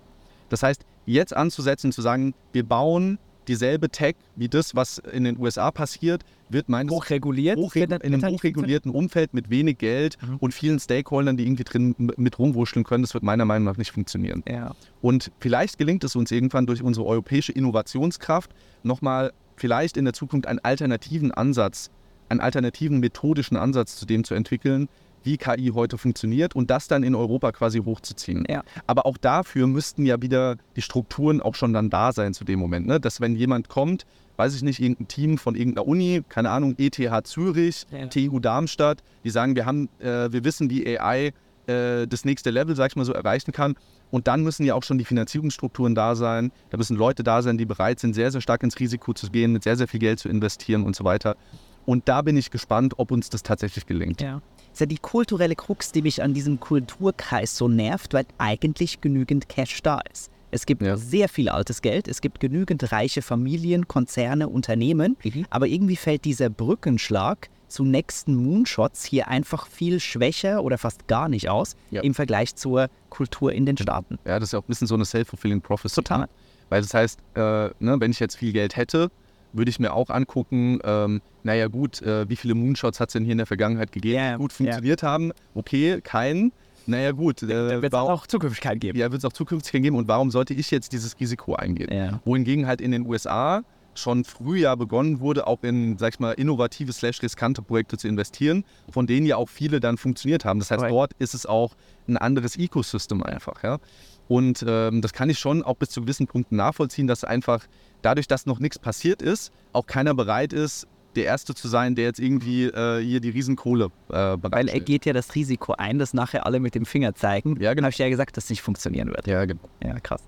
Das heißt, jetzt anzusetzen, zu sagen, wir bauen dieselbe Tech wie das, was in den USA passiert, wird meines hochreguliert, hochre in einem hochregulierten Umfeld mit wenig Geld mhm. und vielen Stakeholdern, die irgendwie drin mit rumwurschteln können, das wird meiner Meinung nach nicht funktionieren. Ja. Und vielleicht gelingt es uns irgendwann durch unsere europäische Innovationskraft nochmal vielleicht in der Zukunft einen alternativen Ansatz, einen alternativen methodischen Ansatz zu dem zu entwickeln, wie KI heute funktioniert und das dann in Europa quasi hochzuziehen. Ja. Aber auch dafür müssten ja wieder die Strukturen auch schon dann da sein zu dem Moment. Ne? Dass wenn jemand kommt, weiß ich nicht, irgendein Team von irgendeiner Uni, keine Ahnung, ETH Zürich, ja. TU Darmstadt, die sagen, wir haben, äh, wir wissen, wie AI äh, das nächste Level, sag ich mal so, erreichen kann. Und dann müssen ja auch schon die Finanzierungsstrukturen da sein. Da müssen Leute da sein, die bereit sind, sehr, sehr stark ins Risiko zu gehen, mit sehr, sehr viel Geld zu investieren und so weiter. Und da bin ich gespannt, ob uns das tatsächlich gelingt. Ja. Das ist ja die kulturelle Krux, die mich an diesem Kulturkreis so nervt, weil eigentlich genügend Cash da ist. Es gibt ja. sehr viel altes Geld, es gibt genügend reiche Familien, Konzerne, Unternehmen, mhm. aber irgendwie fällt dieser Brückenschlag zu nächsten Moonshots hier einfach viel schwächer oder fast gar nicht aus ja. im Vergleich zur Kultur in den Staaten. Ja, das ist ja auch ein bisschen so eine self-fulfilling prophecy. Total. Weil das heißt, äh, ne, wenn ich jetzt viel Geld hätte, würde ich mir auch angucken, ähm, naja gut, äh, wie viele Moonshots hat es denn hier in der Vergangenheit gegeben, yeah, gut funktioniert yeah. haben? Okay, keinen. Naja gut. Äh, da wird es auch zukünftig keinen geben. Ja, wird es auch zukünftig keinen geben. Und warum sollte ich jetzt dieses Risiko eingehen? Yeah. Wohingegen halt in den USA schon früher begonnen wurde, auch in, sag ich mal, innovative slash riskante Projekte zu investieren, von denen ja auch viele dann funktioniert haben. Das heißt, right. dort ist es auch ein anderes Ecosystem einfach, ja. Und ähm, das kann ich schon auch bis zu gewissen Punkten nachvollziehen, dass einfach dadurch, dass noch nichts passiert ist, auch keiner bereit ist, der Erste zu sein, der jetzt irgendwie äh, hier die Riesenkohle äh, Weil er geht ja das Risiko ein, dass nachher alle mit dem Finger zeigen. Ja, genau. habe ich ja gesagt, dass es nicht funktionieren wird. Ja, genau. Ja, krass.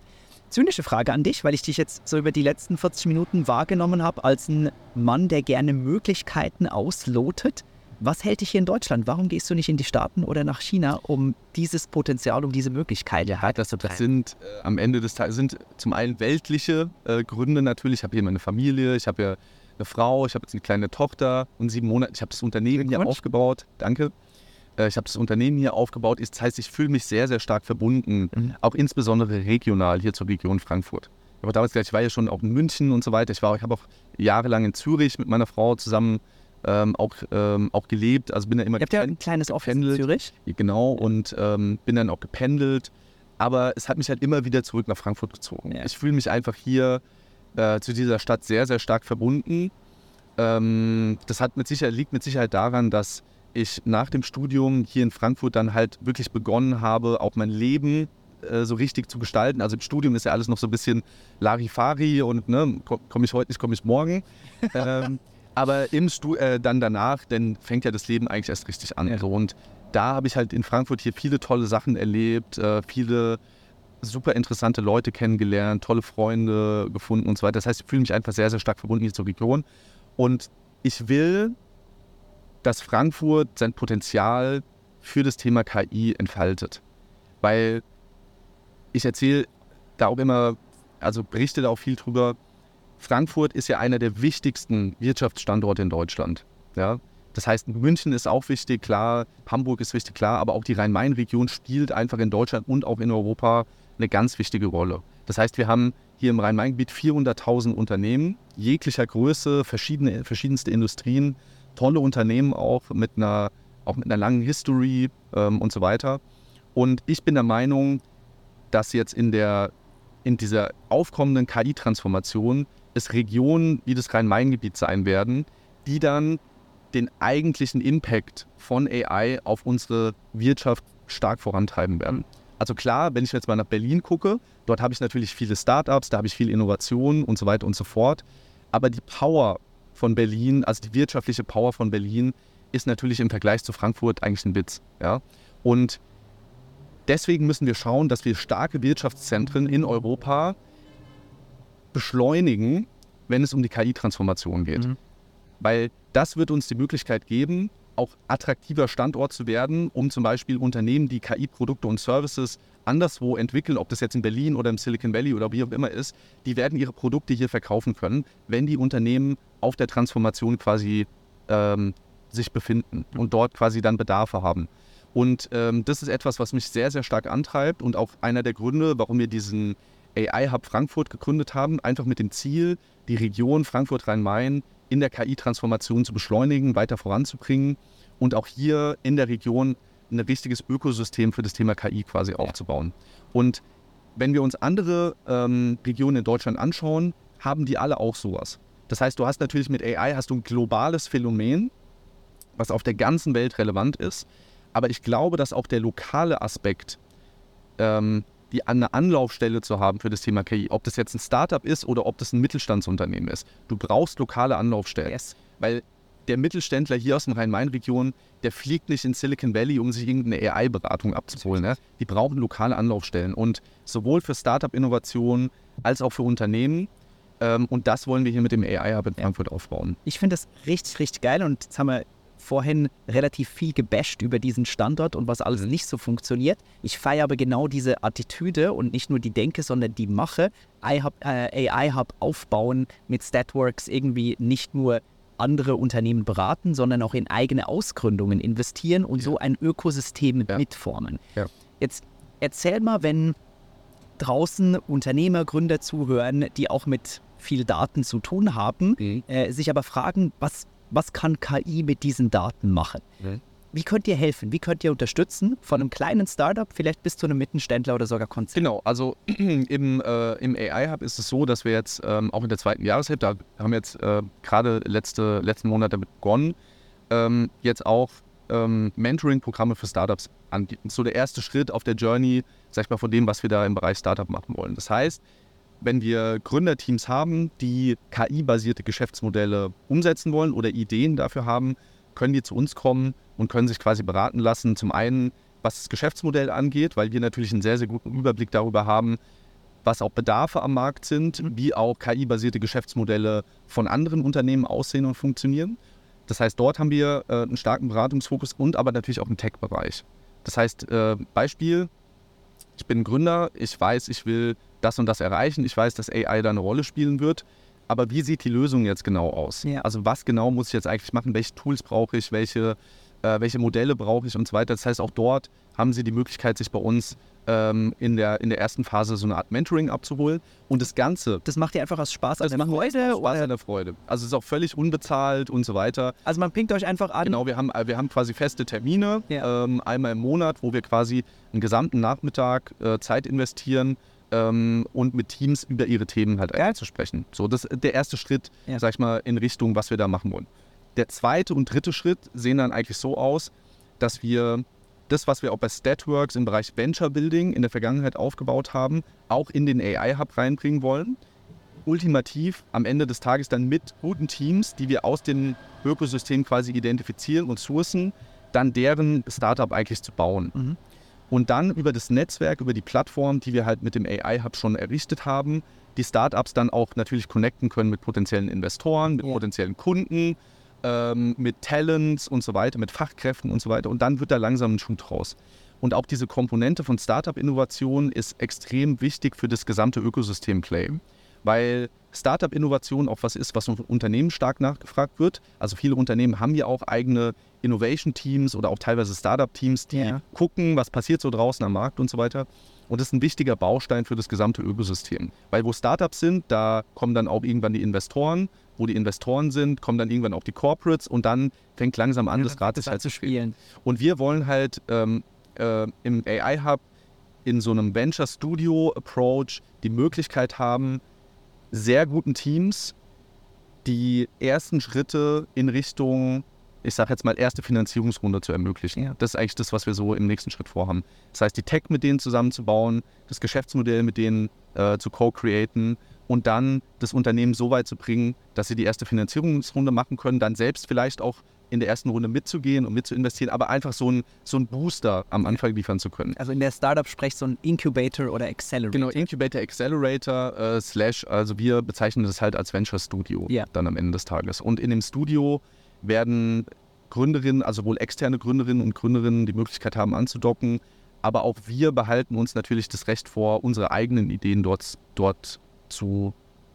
Zynische Frage an dich, weil ich dich jetzt so über die letzten 40 Minuten wahrgenommen habe als ein Mann, der gerne Möglichkeiten auslotet. Was hält dich hier in Deutschland? Warum gehst du nicht in die Staaten oder nach China, um dieses Potenzial, um diese Möglichkeiten ja, das, das sind äh, am Ende des Tages sind zum einen weltliche äh, Gründe natürlich. Ich habe hier meine Familie, ich habe hier eine Frau, ich habe jetzt eine kleine Tochter und sieben Monate. Ich habe das Unternehmen hier aufgebaut. Danke. Äh, ich habe das Unternehmen hier aufgebaut. Das heißt, ich fühle mich sehr, sehr stark verbunden, mhm. auch insbesondere regional hier zur Region Frankfurt. Aber damals gleich, ich war ja schon auch in München und so weiter. Ich, ich habe auch jahrelang in Zürich mit meiner Frau zusammen ähm, auch, ähm, auch gelebt. Also bin da immer Ihr habt ja ein kleines Office in Zürich. Genau, und ähm, bin dann auch gependelt. Aber es hat mich halt immer wieder zurück nach Frankfurt gezogen. Ja. Ich fühle mich einfach hier äh, zu dieser Stadt sehr, sehr stark verbunden. Ähm, das hat mit Sicherheit, liegt mit Sicherheit daran, dass ich nach dem Studium hier in Frankfurt dann halt wirklich begonnen habe, auch mein Leben äh, so richtig zu gestalten. Also im Studium ist ja alles noch so ein bisschen Larifari und ne, komme ich heute nicht, komme ich morgen. ähm, aber im Stu äh, dann danach, dann fängt ja das Leben eigentlich erst richtig an. Ja. So. Und da habe ich halt in Frankfurt hier viele tolle Sachen erlebt, äh, viele super interessante Leute kennengelernt, tolle Freunde gefunden und so weiter. Das heißt, ich fühle mich einfach sehr, sehr stark verbunden hier zur Region. Und ich will, dass Frankfurt sein Potenzial für das Thema KI entfaltet. Weil ich erzähle da auch immer, also berichte da auch viel drüber, Frankfurt ist ja einer der wichtigsten Wirtschaftsstandorte in Deutschland. Ja? Das heißt, München ist auch wichtig, klar, Hamburg ist wichtig, klar, aber auch die Rhein-Main-Region spielt einfach in Deutschland und auch in Europa eine ganz wichtige Rolle. Das heißt, wir haben hier im Rhein-Main-Gebiet 400.000 Unternehmen, jeglicher Größe, verschiedene, verschiedenste Industrien, tolle Unternehmen auch mit einer, auch mit einer langen History ähm, und so weiter. Und ich bin der Meinung, dass jetzt in, der, in dieser aufkommenden KI-Transformation es Regionen wie das Rhein-Main-Gebiet sein werden, die dann den eigentlichen Impact von AI auf unsere Wirtschaft stark vorantreiben werden. Also klar, wenn ich jetzt mal nach Berlin gucke, dort habe ich natürlich viele Startups, da habe ich viel Innovation und so weiter und so fort. Aber die Power von Berlin, also die wirtschaftliche Power von Berlin, ist natürlich im Vergleich zu Frankfurt eigentlich ein Witz. Ja? Und deswegen müssen wir schauen, dass wir starke Wirtschaftszentren in Europa beschleunigen, wenn es um die KI-Transformation geht. Mhm. Weil das wird uns die Möglichkeit geben, auch attraktiver Standort zu werden, um zum Beispiel Unternehmen, die KI-Produkte und Services anderswo entwickeln, ob das jetzt in Berlin oder im Silicon Valley oder wie auch immer ist, die werden ihre Produkte hier verkaufen können, wenn die Unternehmen auf der Transformation quasi ähm, sich befinden und dort quasi dann Bedarfe haben. Und ähm, das ist etwas, was mich sehr, sehr stark antreibt und auch einer der Gründe, warum wir diesen AI Hub Frankfurt gegründet haben, einfach mit dem Ziel, die Region Frankfurt-Rhein-Main in der KI-Transformation zu beschleunigen, weiter voranzubringen und auch hier in der Region ein richtiges Ökosystem für das Thema KI quasi aufzubauen. Und wenn wir uns andere ähm, Regionen in Deutschland anschauen, haben die alle auch sowas. Das heißt, du hast natürlich mit AI hast du ein globales Phänomen, was auf der ganzen Welt relevant ist. Aber ich glaube, dass auch der lokale Aspekt ähm, die eine Anlaufstelle zu haben für das Thema KI, ob das jetzt ein Startup ist oder ob das ein Mittelstandsunternehmen ist. Du brauchst lokale Anlaufstellen. Yes. Weil der Mittelständler hier aus der Rhein-Main-Region, der fliegt nicht in Silicon Valley, um sich irgendeine AI-Beratung abzuholen. Ne? Die brauchen lokale Anlaufstellen. Und sowohl für Startup-Innovationen als auch für Unternehmen. Ähm, und das wollen wir hier mit dem AI-Hub in Frankfurt aufbauen. Ich finde das richtig, richtig geil. Und jetzt haben wir vorhin relativ viel gebasht über diesen Standort und was alles mhm. nicht so funktioniert. Ich feiere aber genau diese Attitüde und nicht nur die Denke, sondern die Mache. AI-Hub äh, aufbauen mit Statworks irgendwie nicht nur andere Unternehmen beraten, sondern auch in eigene Ausgründungen investieren und ja. so ein Ökosystem ja. mitformen. Ja. Jetzt erzähl mal, wenn draußen Unternehmer, Gründer zuhören, die auch mit viel Daten zu tun haben, mhm. äh, sich aber fragen, was was kann KI mit diesen Daten machen? Mhm. Wie könnt ihr helfen? Wie könnt ihr unterstützen? Von einem kleinen Startup vielleicht bis zu einem Mittelständler oder sogar Konzern? Genau, also im, äh, im AI-Hub ist es so, dass wir jetzt ähm, auch in der zweiten Jahreshälfte, da haben wir jetzt äh, gerade letzte, letzten Monat damit begonnen, ähm, jetzt auch ähm, Mentoring-Programme für Startups anbieten. So der erste Schritt auf der Journey, sag ich mal, von dem, was wir da im Bereich Startup machen wollen. Das heißt, wenn wir Gründerteams haben, die KI-basierte Geschäftsmodelle umsetzen wollen oder Ideen dafür haben, können die zu uns kommen und können sich quasi beraten lassen. Zum einen, was das Geschäftsmodell angeht, weil wir natürlich einen sehr, sehr guten Überblick darüber haben, was auch Bedarfe am Markt sind, mhm. wie auch KI-basierte Geschäftsmodelle von anderen Unternehmen aussehen und funktionieren. Das heißt, dort haben wir äh, einen starken Beratungsfokus und aber natürlich auch im Tech-Bereich. Das heißt, äh, Beispiel, ich bin Gründer, ich weiß, ich will das und das erreichen. Ich weiß, dass AI da eine Rolle spielen wird. Aber wie sieht die Lösung jetzt genau aus? Ja. Also was genau muss ich jetzt eigentlich machen? Welche Tools brauche ich? Welche, äh, welche Modelle brauche ich und so weiter? Das heißt, auch dort haben Sie die Möglichkeit, sich bei uns ähm, in, der, in der ersten Phase so eine Art Mentoring abzuholen. Und das Ganze. Das macht ihr einfach aus Spaß an der Freude? Spaß an der Freude. Also es ist auch völlig unbezahlt und so weiter. Also man pinkt euch einfach an. Genau, wir haben, wir haben quasi feste Termine, ja. ähm, einmal im Monat, wo wir quasi einen gesamten Nachmittag äh, Zeit investieren ähm, und mit Teams über ihre Themen halt ja. zu sprechen. So, das ist der erste Schritt, ja. sag ich mal, in Richtung, was wir da machen wollen. Der zweite und dritte Schritt sehen dann eigentlich so aus, dass wir das, was wir auch bei Statworks im Bereich Venture Building in der Vergangenheit aufgebaut haben, auch in den AI-Hub reinbringen wollen. Ultimativ am Ende des Tages dann mit guten Teams, die wir aus dem Ökosystem quasi identifizieren und sourcen, dann deren Startup eigentlich zu bauen. Mhm und dann über das Netzwerk, über die Plattform, die wir halt mit dem AI-Hub schon errichtet haben, die Startups dann auch natürlich connecten können mit potenziellen Investoren, mit ja. potenziellen Kunden, ähm, mit Talents und so weiter, mit Fachkräften und so weiter. Und dann wird da langsam ein Schuh draus. Und auch diese Komponente von Startup-Innovation ist extrem wichtig für das gesamte Ökosystem-Play weil Startup-Innovation auch was ist, was von Unternehmen stark nachgefragt wird. Also viele Unternehmen haben ja auch eigene Innovation-Teams oder auch teilweise Startup-Teams, die ja. gucken, was passiert so draußen am Markt und so weiter. Und das ist ein wichtiger Baustein für das gesamte Ökosystem. Weil wo Startups sind, da kommen dann auch irgendwann die Investoren. Wo die Investoren sind, kommen dann irgendwann auch die Corporates und dann fängt langsam an, ja, das Rad halt zu spielen. Und wir wollen halt ähm, äh, im AI-Hub in so einem Venture Studio Approach die Möglichkeit haben, sehr guten Teams die ersten Schritte in Richtung, ich sage jetzt mal, erste Finanzierungsrunde zu ermöglichen. Ja. Das ist eigentlich das, was wir so im nächsten Schritt vorhaben. Das heißt, die Tech mit denen zusammenzubauen, das Geschäftsmodell mit denen äh, zu co-createn und dann das Unternehmen so weit zu bringen, dass sie die erste Finanzierungsrunde machen können, dann selbst vielleicht auch in der ersten Runde mitzugehen und mitzuinvestieren, aber einfach so ein, so ein Booster am Anfang liefern zu können. Also in der Startup spricht so ein Incubator oder Accelerator. Genau, Incubator, Accelerator, äh, Slash, also wir bezeichnen das halt als Venture Studio ja. dann am Ende des Tages. Und in dem Studio werden Gründerinnen, also wohl externe Gründerinnen und Gründerinnen die Möglichkeit haben anzudocken, aber auch wir behalten uns natürlich das Recht vor, unsere eigenen Ideen dort, dort zu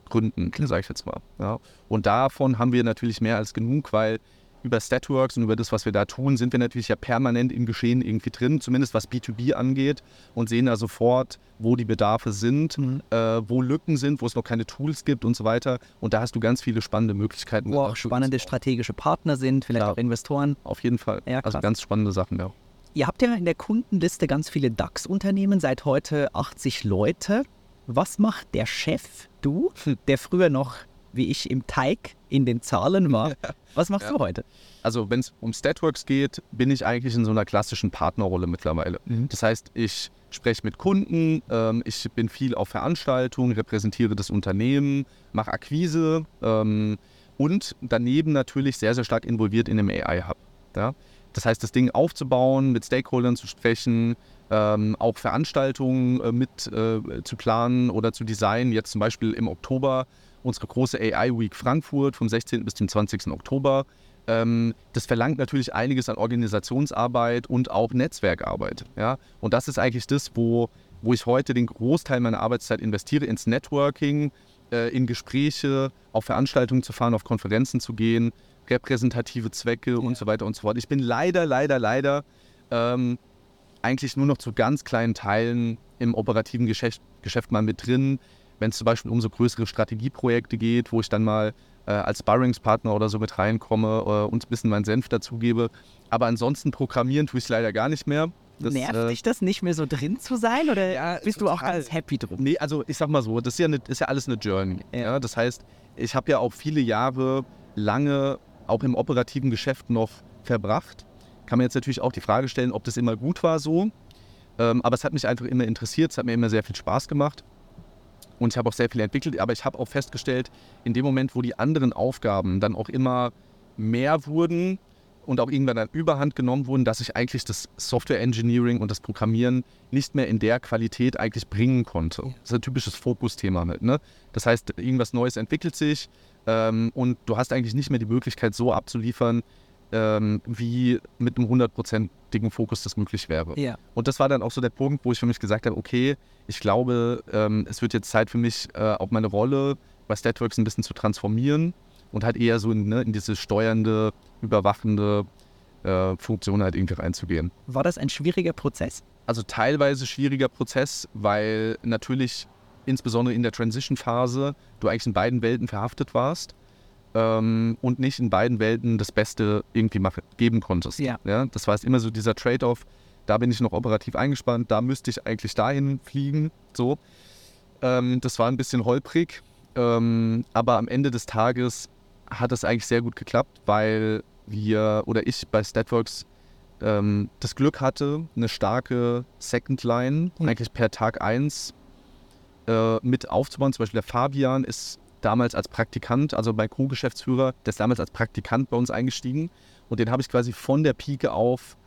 gründen, sage ich jetzt mal. Ja. Und davon haben wir natürlich mehr als genug, weil über Statworks und über das, was wir da tun, sind wir natürlich ja permanent im Geschehen irgendwie drin, zumindest was B2B angeht und sehen da sofort, wo die Bedarfe sind, mhm. äh, wo Lücken sind, wo es noch keine Tools gibt und so weiter. Und da hast du ganz viele spannende Möglichkeiten. Wo auch spannende strategische Partner sind, vielleicht Klar. auch Investoren. Auf jeden Fall. Ja, also ganz spannende Sachen, ja. Ihr habt ja in der Kundenliste ganz viele DAX-Unternehmen, seit heute 80 Leute. Was macht der Chef, du, der früher noch wie ich im Teig in den Zahlen war. Was machst ja. du heute? Also wenn es um Statworks geht, bin ich eigentlich in so einer klassischen Partnerrolle mittlerweile. Mhm. Das heißt, ich spreche mit Kunden, ähm, ich bin viel auf Veranstaltungen, repräsentiere das Unternehmen, mache Akquise ähm, und daneben natürlich sehr, sehr stark involviert in dem AI-Hub. Ja? Das heißt, das Ding aufzubauen, mit Stakeholdern zu sprechen, ähm, auch Veranstaltungen äh, mit äh, zu planen oder zu designen. Jetzt zum Beispiel im Oktober unsere große AI Week Frankfurt vom 16. bis zum 20. Oktober. Ähm, das verlangt natürlich einiges an Organisationsarbeit und auch Netzwerkarbeit. Ja? Und das ist eigentlich das, wo, wo ich heute den Großteil meiner Arbeitszeit investiere, ins Networking, äh, in Gespräche, auf Veranstaltungen zu fahren, auf Konferenzen zu gehen, repräsentative Zwecke ja. und so weiter und so fort. Ich bin leider, leider, leider ähm, eigentlich nur noch zu ganz kleinen Teilen im operativen Geschäft, Geschäft mal mit drin wenn es zum Beispiel um so größere Strategieprojekte geht, wo ich dann mal äh, als Sparringspartner oder so mit reinkomme äh, und ein bisschen meinen Senf dazugebe. Aber ansonsten programmieren tue ich es leider gar nicht mehr. Das, Nervt äh, dich das nicht mehr so drin zu sein oder ja, bist du auch ganz happy drum? Nee, also ich sag mal so, das ist ja, eine, ist ja alles eine Journey. Ja. Ja? Das heißt, ich habe ja auch viele Jahre lange auch im operativen Geschäft noch verbracht. Kann man jetzt natürlich auch die Frage stellen, ob das immer gut war so. Ähm, aber es hat mich einfach immer interessiert, es hat mir immer sehr viel Spaß gemacht. Und ich habe auch sehr viel entwickelt, aber ich habe auch festgestellt, in dem Moment, wo die anderen Aufgaben dann auch immer mehr wurden und auch irgendwann dann überhand genommen wurden, dass ich eigentlich das Software Engineering und das Programmieren nicht mehr in der Qualität eigentlich bringen konnte. Das ist ein typisches Fokusthema halt. Ne? Das heißt, irgendwas Neues entwickelt sich ähm, und du hast eigentlich nicht mehr die Möglichkeit, so abzuliefern, ähm, wie mit einem hundertprozentigen Fokus das möglich wäre. Ja. Und das war dann auch so der Punkt, wo ich für mich gesagt habe, okay, ich glaube, ähm, es wird jetzt Zeit für mich, äh, auch meine Rolle bei Statworks ein bisschen zu transformieren und halt eher so in, ne, in diese steuernde, überwachende äh, Funktion halt irgendwie reinzugehen. War das ein schwieriger Prozess? Also teilweise schwieriger Prozess, weil natürlich insbesondere in der Transition-Phase du eigentlich in beiden Welten verhaftet warst ähm, und nicht in beiden Welten das Beste irgendwie machen, geben konntest. Ja. ja. Das war immer so dieser Trade-off, da bin ich noch operativ eingespannt, da müsste ich eigentlich dahin fliegen. So. Ähm, das war ein bisschen holprig, ähm, aber am Ende des Tages hat es eigentlich sehr gut geklappt, weil wir oder ich bei Statworks ähm, das Glück hatte, eine starke Second Line mhm. eigentlich per Tag 1 äh, mit aufzubauen. Zum Beispiel der Fabian ist damals als Praktikant, also mein Co-Geschäftsführer, der ist damals als Praktikant bei uns eingestiegen und den habe ich quasi von der Pike auf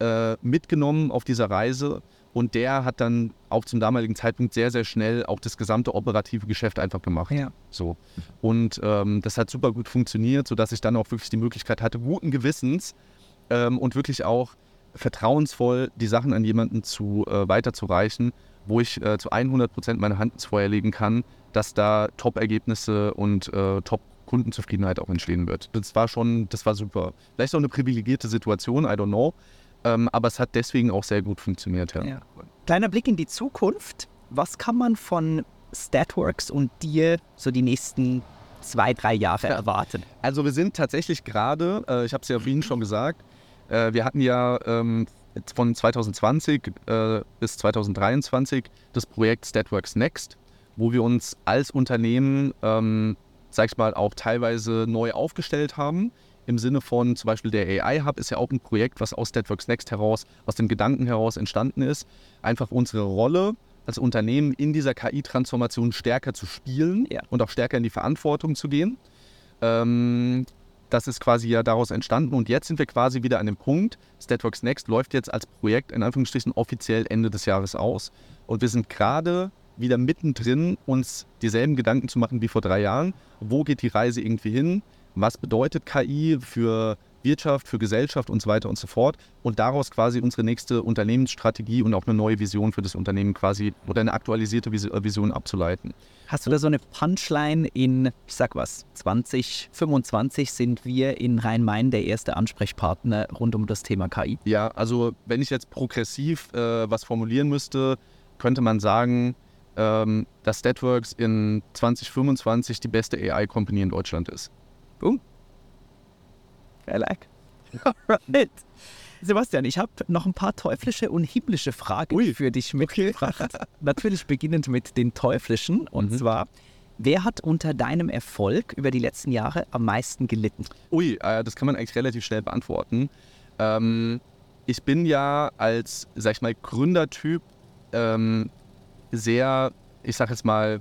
äh, mitgenommen auf dieser Reise und der hat dann auch zum damaligen Zeitpunkt sehr, sehr schnell auch das gesamte operative Geschäft einfach gemacht. Ja. So. Und ähm, das hat super gut funktioniert, sodass ich dann auch wirklich die Möglichkeit hatte, guten Gewissens ähm, und wirklich auch vertrauensvoll die Sachen an jemanden zu äh, weiterzureichen, wo ich äh, zu 100 Prozent meine Hand ins Feuer legen kann, dass da Top-Ergebnisse und äh, Top-Kundenzufriedenheit auch entstehen wird. Das war schon, das war super. Vielleicht auch eine privilegierte Situation, I don't know. Ähm, aber es hat deswegen auch sehr gut funktioniert. Ja. ja. Kleiner Blick in die Zukunft. Was kann man von Statworks und dir so die nächsten zwei, drei Jahre ja. erwarten? Also wir sind tatsächlich gerade, äh, ich habe es ja vorhin schon gesagt, äh, wir hatten ja ähm, von 2020 äh, bis 2023 das Projekt Statworks Next wo wir uns als Unternehmen, ähm, sag ich mal, auch teilweise neu aufgestellt haben. Im Sinne von zum Beispiel der AI Hub ist ja auch ein Projekt, was aus Networks Next heraus, aus dem Gedanken heraus entstanden ist. Einfach unsere Rolle als Unternehmen in dieser KI-Transformation stärker zu spielen ja. und auch stärker in die Verantwortung zu gehen. Ähm, das ist quasi ja daraus entstanden und jetzt sind wir quasi wieder an dem Punkt, Statworks Next läuft jetzt als Projekt in Anführungsstrichen offiziell Ende des Jahres aus. Und wir sind gerade wieder mittendrin, uns dieselben Gedanken zu machen wie vor drei Jahren. Wo geht die Reise irgendwie hin? Was bedeutet KI für Wirtschaft, für Gesellschaft und so weiter und so fort. Und daraus quasi unsere nächste Unternehmensstrategie und auch eine neue Vision für das Unternehmen quasi oder eine aktualisierte äh, Vision abzuleiten. Hast du da so eine Punchline in, ich sag was, 2025 sind wir in Rhein-Main der erste Ansprechpartner rund um das Thema KI? Ja, also wenn ich jetzt progressiv äh, was formulieren müsste, könnte man sagen, ähm, dass Statworks in 2025 die beste AI-Company in Deutschland ist. Boom. I like. Alright. Sebastian, ich habe noch ein paar teuflische und himmlische Fragen Ui. für dich mitgebracht. Okay. Natürlich beginnend mit den teuflischen. Und mhm. zwar, wer hat unter deinem Erfolg über die letzten Jahre am meisten gelitten? Ui, äh, das kann man eigentlich relativ schnell beantworten. Ähm, ich bin ja als, sag ich mal, Gründertyp ähm, sehr, ich sag jetzt mal,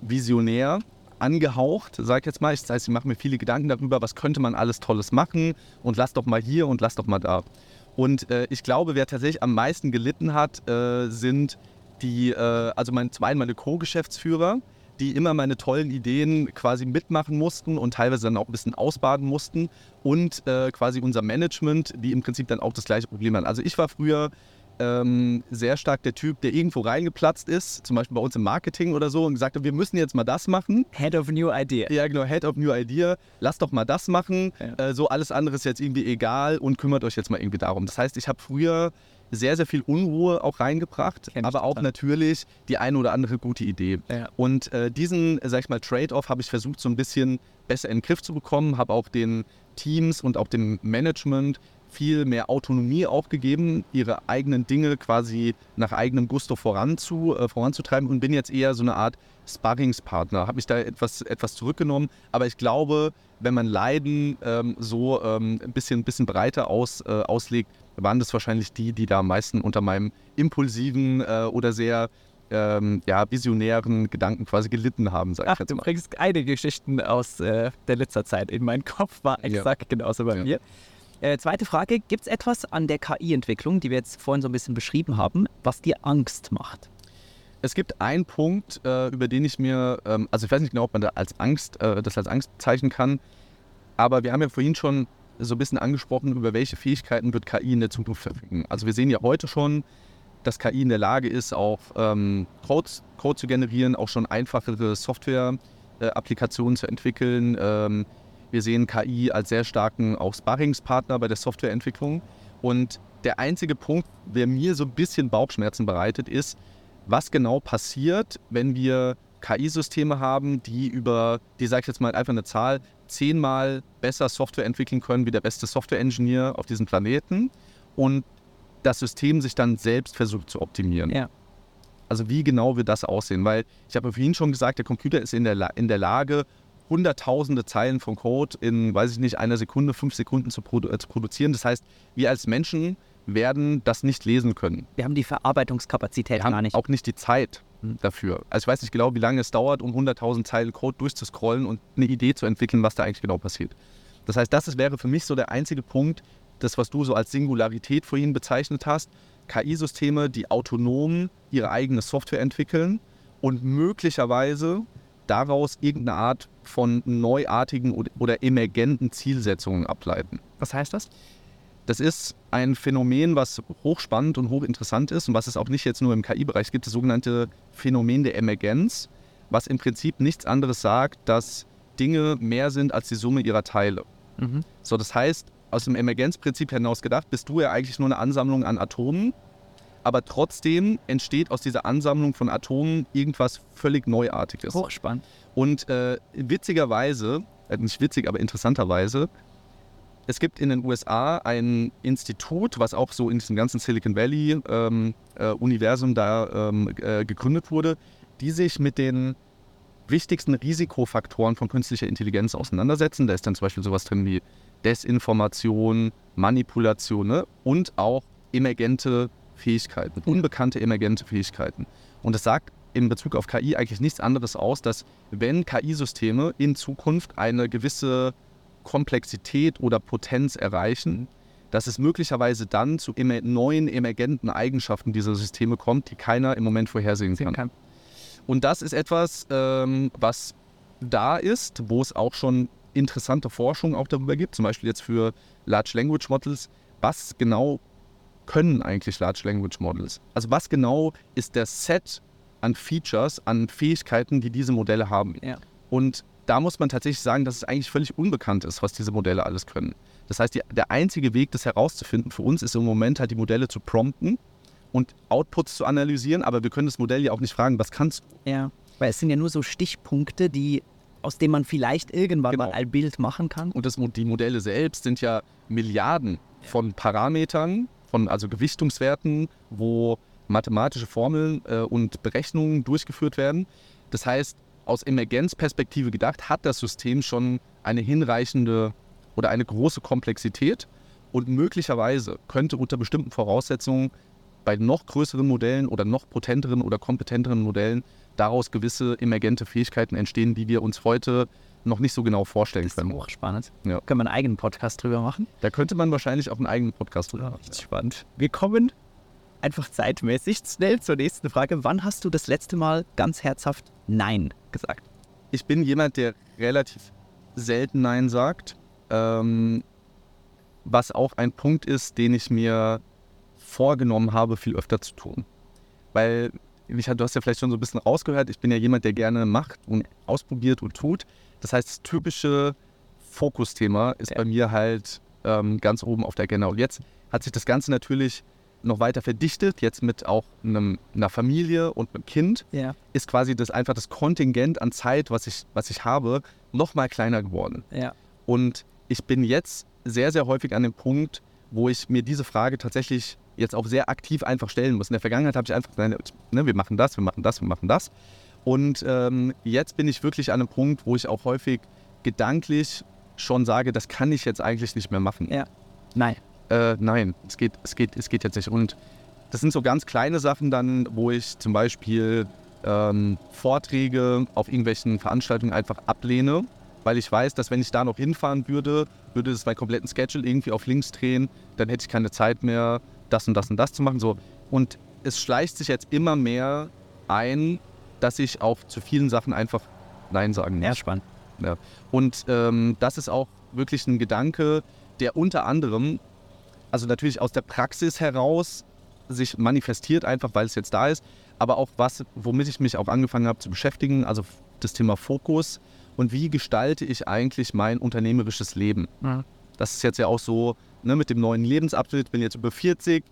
visionär angehaucht, sag ich jetzt mal. Das heißt, ich mache mir viele Gedanken darüber, was könnte man alles Tolles machen und lass doch mal hier und lass doch mal da. Und äh, ich glaube, wer tatsächlich am meisten gelitten hat, äh, sind die, äh, also mein, zum einen meine Co-Geschäftsführer, die immer meine tollen Ideen quasi mitmachen mussten und teilweise dann auch ein bisschen ausbaden mussten und äh, quasi unser Management, die im Prinzip dann auch das gleiche Problem hatten. Also ich war früher ähm, sehr stark der Typ, der irgendwo reingeplatzt ist, zum Beispiel bei uns im Marketing oder so, und gesagt hat, wir müssen jetzt mal das machen. Head of New Idea. Ja, genau, Head of New Idea. Lass doch mal das machen. Ja. Äh, so alles andere ist jetzt irgendwie egal und kümmert euch jetzt mal irgendwie darum. Das heißt, ich habe früher sehr, sehr viel Unruhe auch reingebracht, aber auch natürlich die eine oder andere gute Idee. Ja. Und äh, diesen, sag ich mal, Trade-off habe ich versucht, so ein bisschen besser in den Griff zu bekommen, habe auch den Teams und auch dem Management viel mehr Autonomie auch gegeben, ihre eigenen Dinge quasi nach eigenem Gusto voranzu, äh, voranzutreiben und bin jetzt eher so eine Art Sparringspartner. Habe mich da etwas, etwas zurückgenommen, aber ich glaube, wenn man Leiden ähm, so ähm, ein bisschen, bisschen breiter aus, äh, auslegt, waren das wahrscheinlich die, die da am meisten unter meinem impulsiven äh, oder sehr ähm, ja, visionären Gedanken quasi gelitten haben, sag Ach, ich jetzt mal. Du bringst einige Geschichten aus äh, der letzter Zeit in meinen Kopf, war exakt ja. genauso bei ja. mir. Äh, zweite Frage, gibt es etwas an der KI-Entwicklung, die wir jetzt vorhin so ein bisschen beschrieben haben, was dir Angst macht? Es gibt einen Punkt, äh, über den ich mir, ähm, also ich weiß nicht genau, ob man da als Angst, äh, das als Angst bezeichnen kann, aber wir haben ja vorhin schon so ein bisschen angesprochen, über welche Fähigkeiten wird KI in der Zukunft verfügen. Also wir sehen ja heute schon, dass KI in der Lage ist, auch ähm, Codes, Code zu generieren, auch schon einfachere Software-Applikationen äh, zu entwickeln. Ähm, wir sehen KI als sehr starken auch Sparringspartner bei der Softwareentwicklung. Und der einzige Punkt, der mir so ein bisschen Bauchschmerzen bereitet, ist, was genau passiert, wenn wir KI-Systeme haben, die über, die sage ich jetzt mal einfach eine Zahl, zehnmal besser Software entwickeln können wie der beste Software-Engineer auf diesem Planeten und das System sich dann selbst versucht zu optimieren. Ja. Also wie genau wird das aussehen? Weil ich habe vorhin schon gesagt, der Computer ist in der, La in der Lage, hunderttausende Zeilen von Code in, weiß ich nicht, einer Sekunde, fünf Sekunden zu, produ äh, zu produzieren. Das heißt, wir als Menschen werden das nicht lesen können. Wir haben die Verarbeitungskapazität wir gar nicht. Auch nicht die Zeit hm. dafür. Also ich weiß nicht genau, wie lange es dauert, um 100.000 Zeilen Code durchzuscrollen und eine Idee zu entwickeln, was da eigentlich genau passiert. Das heißt, das wäre für mich so der einzige Punkt, das, was du so als Singularität vorhin bezeichnet hast. KI-Systeme, die autonom ihre eigene Software entwickeln und möglicherweise daraus irgendeine Art von neuartigen oder emergenten Zielsetzungen ableiten. Was heißt das? Das ist ein Phänomen, was hochspannend und hochinteressant ist und was es auch nicht jetzt nur im KI-Bereich gibt, das sogenannte Phänomen der Emergenz, was im Prinzip nichts anderes sagt, dass Dinge mehr sind als die Summe ihrer Teile. Mhm. So, das heißt, aus dem Emergenzprinzip hinaus gedacht, bist du ja eigentlich nur eine Ansammlung an Atomen, aber trotzdem entsteht aus dieser Ansammlung von Atomen irgendwas völlig Neuartiges. Hochspannend. Und äh, witzigerweise, äh, nicht witzig, aber interessanterweise, es gibt in den USA ein Institut, was auch so in diesem ganzen Silicon Valley-Universum ähm, äh, da ähm, äh, gegründet wurde, die sich mit den wichtigsten Risikofaktoren von künstlicher Intelligenz auseinandersetzen. Da ist dann zum Beispiel sowas drin wie Desinformation, Manipulation ne? und auch emergente Fähigkeiten, unbekannte emergente Fähigkeiten. Und das sagt in Bezug auf KI eigentlich nichts anderes aus, dass wenn KI-Systeme in Zukunft eine gewisse Komplexität oder Potenz erreichen, dass es möglicherweise dann zu neuen emergenten Eigenschaften dieser Systeme kommt, die keiner im Moment vorhersehen kann. kann. Und das ist etwas, ähm, was da ist, wo es auch schon interessante Forschung auch darüber gibt, zum Beispiel jetzt für Large Language Models. Was genau können eigentlich Large Language Models? Also was genau ist der Set an Features, an Fähigkeiten, die diese Modelle haben? Ja. Und da muss man tatsächlich sagen, dass es eigentlich völlig unbekannt ist, was diese Modelle alles können. Das heißt, die, der einzige Weg, das herauszufinden für uns, ist im Moment halt die Modelle zu prompten und Outputs zu analysieren, aber wir können das Modell ja auch nicht fragen, was kannst du? Ja, weil es sind ja nur so Stichpunkte, die aus denen man vielleicht irgendwann genau. mal ein Bild machen kann. Und das, die Modelle selbst sind ja Milliarden von Parametern, von also Gewichtungswerten, wo mathematische Formeln äh, und Berechnungen durchgeführt werden. Das heißt, aus Emergenzperspektive gedacht, hat das System schon eine hinreichende oder eine große Komplexität und möglicherweise könnte unter bestimmten Voraussetzungen bei noch größeren Modellen oder noch potenteren oder kompetenteren Modellen daraus gewisse emergente Fähigkeiten entstehen, die wir uns heute noch nicht so genau vorstellen das können. Das ist auch spannend. Ja. Können wir einen eigenen Podcast drüber machen? Da könnte man wahrscheinlich auch einen eigenen Podcast drüber machen. Richtig spannend. Wir kommen einfach zeitmäßig schnell zur nächsten Frage. Wann hast du das letzte Mal ganz herzhaft Nein gesagt? Ich bin jemand, der relativ selten Nein sagt. Ähm, was auch ein Punkt ist, den ich mir vorgenommen habe, viel öfter zu tun. Weil, du hast ja vielleicht schon so ein bisschen rausgehört, ich bin ja jemand, der gerne macht und ausprobiert und tut. Das heißt, das typische Fokusthema ist ja. bei mir halt ähm, ganz oben auf der Agenda. Und jetzt hat sich das Ganze natürlich noch weiter verdichtet, jetzt mit auch einem, einer Familie und einem Kind, ja. ist quasi das einfach das Kontingent an Zeit, was ich, was ich habe, noch mal kleiner geworden. Ja. Und ich bin jetzt sehr, sehr häufig an dem Punkt, wo ich mir diese Frage tatsächlich jetzt auch sehr aktiv einfach stellen muss. In der Vergangenheit habe ich einfach gesagt, ne, wir machen das, wir machen das, wir machen das. Und ähm, jetzt bin ich wirklich an einem Punkt, wo ich auch häufig gedanklich schon sage, das kann ich jetzt eigentlich nicht mehr machen. Ja. Nein. Äh, nein, es geht, es, geht, es geht jetzt nicht. Und das sind so ganz kleine Sachen dann, wo ich zum Beispiel ähm, Vorträge auf irgendwelchen Veranstaltungen einfach ablehne, weil ich weiß, dass wenn ich da noch hinfahren würde, würde es meinen kompletten Schedule irgendwie auf links drehen, dann hätte ich keine Zeit mehr, das und das und das zu machen. So. Und es schleicht sich jetzt immer mehr ein, dass ich auch zu vielen Sachen einfach Nein sagen muss. Ja, spannend. Ja. Und ähm, das ist auch wirklich ein Gedanke, der unter anderem, also natürlich aus der Praxis heraus sich manifestiert, einfach weil es jetzt da ist, aber auch was, womit ich mich auch angefangen habe zu beschäftigen, also das Thema Fokus und wie gestalte ich eigentlich mein unternehmerisches Leben. Ja. Das ist jetzt ja auch so ne, mit dem neuen Lebensabschnitt, bin jetzt über 40,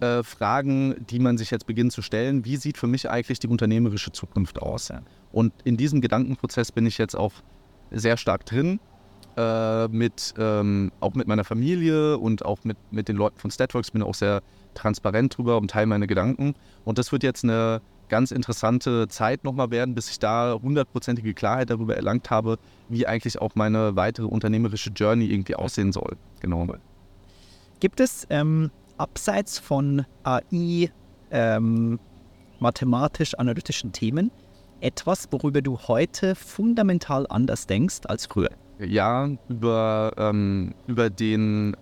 äh, Fragen, die man sich jetzt beginnt zu stellen, wie sieht für mich eigentlich die unternehmerische Zukunft aus? Ja. Und in diesem Gedankenprozess bin ich jetzt auch sehr stark drin, äh, mit, ähm, auch mit meiner Familie und auch mit, mit den Leuten von Statworks, bin auch sehr transparent drüber und teile meine Gedanken. Und das wird jetzt eine ganz interessante Zeit nochmal werden, bis ich da hundertprozentige Klarheit darüber erlangt habe, wie eigentlich auch meine weitere unternehmerische Journey irgendwie aussehen soll. Genau. Gibt es ähm, abseits von AI, ähm, mathematisch-analytischen Themen, etwas, worüber du heute fundamental anders denkst als früher? Ja, über, ähm, über, den,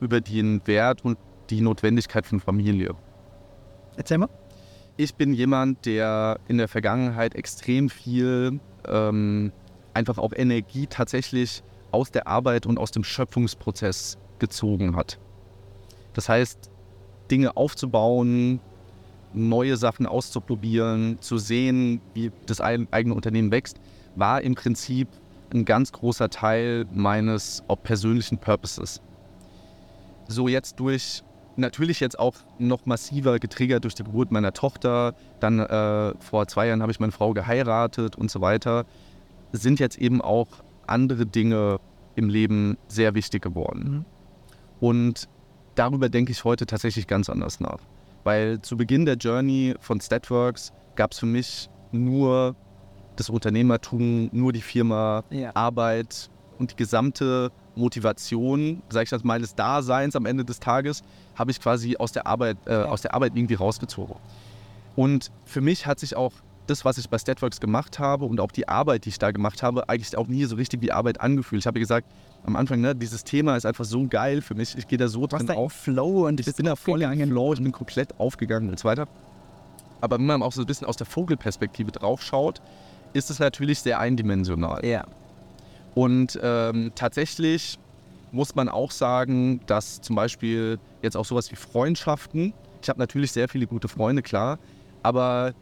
über den Wert und die Notwendigkeit von Familie. Erzähl mal. Ich bin jemand, der in der Vergangenheit extrem viel ähm, einfach auch Energie tatsächlich aus der Arbeit und aus dem Schöpfungsprozess gezogen hat. Das heißt, Dinge aufzubauen, neue Sachen auszuprobieren, zu sehen, wie das eigene Unternehmen wächst, war im Prinzip ein ganz großer Teil meines auch persönlichen Purposes. So jetzt durch, natürlich jetzt auch noch massiver getriggert durch die Geburt meiner Tochter, dann äh, vor zwei Jahren habe ich meine Frau geheiratet und so weiter, sind jetzt eben auch andere Dinge im Leben sehr wichtig geworden. Mhm. Und darüber denke ich heute tatsächlich ganz anders nach. Weil zu Beginn der Journey von Statworks gab es für mich nur das Unternehmertum, nur die Firma, ja. Arbeit und die gesamte Motivation, sage ich das, meines Daseins am Ende des Tages, habe ich quasi aus der Arbeit, äh, ja. aus der Arbeit irgendwie rausgezogen. Und für mich hat sich auch das, was ich bei Statworks gemacht habe und auch die Arbeit, die ich da gemacht habe, eigentlich auch nie so richtig wie Arbeit angefühlt. Ich habe gesagt, am Anfang, ne, dieses Thema ist einfach so geil für mich. Ich gehe da so drin auf. Flow und ich bin da voll in Flow, ich bin komplett aufgegangen und so weiter. Aber wenn man auch so ein bisschen aus der Vogelperspektive drauf schaut, ist es natürlich sehr eindimensional. Ja. Und ähm, tatsächlich muss man auch sagen, dass zum Beispiel jetzt auch sowas wie Freundschaften, ich habe natürlich sehr viele gute Freunde, klar, aber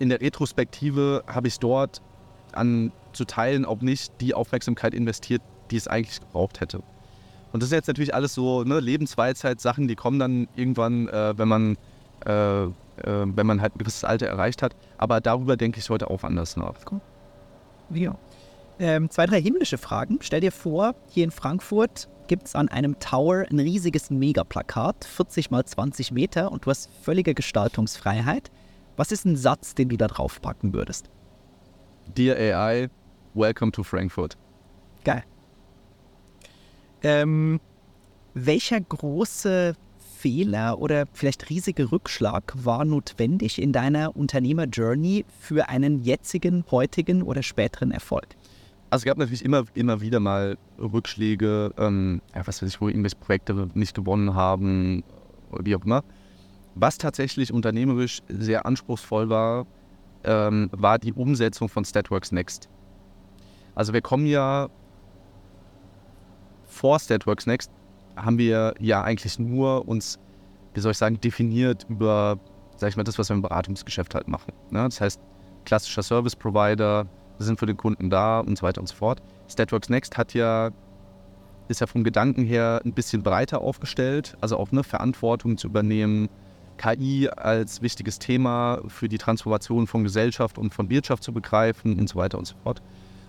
in der Retrospektive habe ich dort an zu Teilen auch nicht die Aufmerksamkeit investiert, die es eigentlich gebraucht hätte. Und das ist jetzt natürlich alles so ne, Lebensweisheit-Sachen, die kommen dann irgendwann, äh, wenn man äh, äh, wenn man halt ein gewisses Alter erreicht hat. Aber darüber denke ich heute auch anders nach. Ja ähm, zwei, drei himmlische Fragen. Stell dir vor, hier in Frankfurt gibt es an einem Tower ein riesiges Megaplakat, 40 mal 20 Meter und du hast völlige Gestaltungsfreiheit. Was ist ein Satz, den du da drauf packen würdest? Dear AI, welcome to Frankfurt. Geil. Ähm, welcher große Fehler oder vielleicht riesige Rückschlag war notwendig in deiner Unternehmer-Journey für einen jetzigen, heutigen oder späteren Erfolg? Also es gab natürlich immer, immer wieder mal Rückschläge, ähm, ja, was weiß ich, wo irgendwelche Projekte nicht gewonnen haben, oder wie auch immer. Was tatsächlich unternehmerisch sehr anspruchsvoll war, ähm, war die Umsetzung von Statworks Next. Also wir kommen ja vor Statworks Next haben wir ja eigentlich nur uns, wie soll ich sagen, definiert über, sag ich mal, das, was wir im Beratungsgeschäft halt machen. Ne? Das heißt, klassischer Service Provider, wir sind für den Kunden da und so weiter und so fort. Statworks Next hat ja, ist ja vom Gedanken her ein bisschen breiter aufgestellt, also auch eine Verantwortung zu übernehmen, KI als wichtiges Thema für die Transformation von Gesellschaft und von Wirtschaft zu begreifen und so weiter und so fort.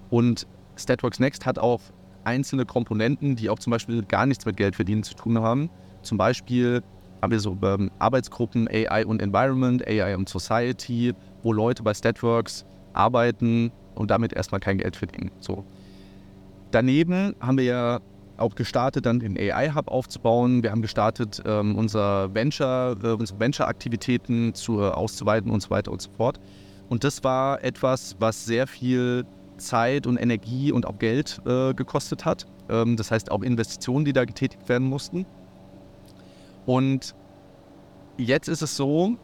Und Statworks Next hat auch einzelne Komponenten, die auch zum Beispiel gar nichts mit Geld verdienen zu tun haben. Zum Beispiel haben wir so ähm, Arbeitsgruppen AI und Environment, AI und Society, wo Leute bei Statworks arbeiten und damit erstmal kein Geld verdienen. So. Daneben haben wir ja auch gestartet, dann den AI-Hub aufzubauen. Wir haben gestartet, ähm, unser Venture, äh, unsere Venture-Aktivitäten zu, auszuweiten und so weiter und so fort. Und das war etwas, was sehr viel Zeit und Energie und auch Geld äh, gekostet hat. Ähm, das heißt auch Investitionen, die da getätigt werden mussten. Und jetzt ist es so,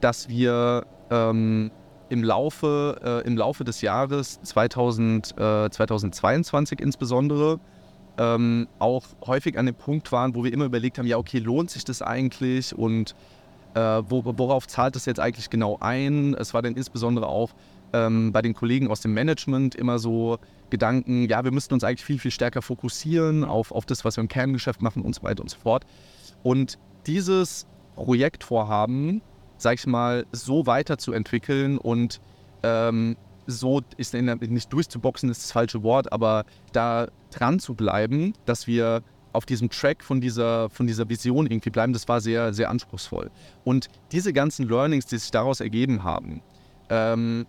dass wir ähm, im Laufe, äh, im Laufe des Jahres 2000, äh, 2022 insbesondere ähm, auch häufig an dem Punkt waren, wo wir immer überlegt haben, ja okay, lohnt sich das eigentlich und äh, wo, worauf zahlt das jetzt eigentlich genau ein? Es war dann insbesondere auch ähm, bei den Kollegen aus dem Management immer so Gedanken, ja, wir müssten uns eigentlich viel, viel stärker fokussieren auf, auf das, was wir im Kerngeschäft machen und so weiter und so fort. Und dieses Projektvorhaben sag ich mal, so weiterzuentwickeln und ähm, so ist nicht durchzuboxen, ist das falsche Wort, aber da dran zu bleiben, dass wir auf diesem Track von dieser, von dieser Vision irgendwie bleiben, das war sehr, sehr anspruchsvoll. Und diese ganzen Learnings, die sich daraus ergeben haben, ähm,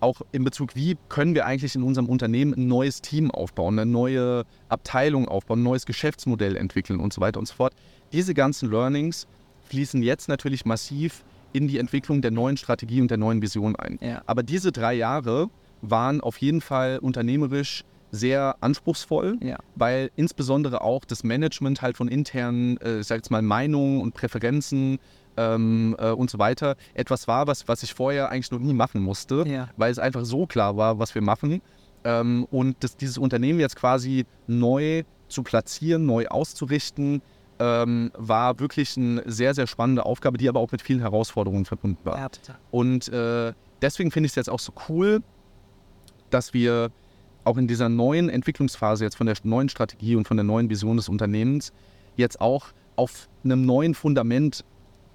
auch in Bezug, wie können wir eigentlich in unserem Unternehmen ein neues Team aufbauen, eine neue Abteilung aufbauen, ein neues Geschäftsmodell entwickeln und so weiter und so fort. Diese ganzen Learnings fließen jetzt natürlich massiv in die Entwicklung der neuen Strategie und der neuen Vision ein. Ja. Aber diese drei Jahre waren auf jeden Fall unternehmerisch sehr anspruchsvoll, ja. weil insbesondere auch das Management halt von internen, äh, ich sag jetzt mal, Meinungen und Präferenzen ähm, äh, und so weiter etwas war, was, was ich vorher eigentlich noch nie machen musste, ja. weil es einfach so klar war, was wir machen. Ähm, und das, dieses Unternehmen jetzt quasi neu zu platzieren, neu auszurichten, ähm, war wirklich eine sehr, sehr spannende Aufgabe, die aber auch mit vielen Herausforderungen verbunden war. Ja. Und äh, deswegen finde ich es jetzt auch so cool, dass wir auch in dieser neuen Entwicklungsphase jetzt von der neuen Strategie und von der neuen Vision des Unternehmens jetzt auch auf einem neuen Fundament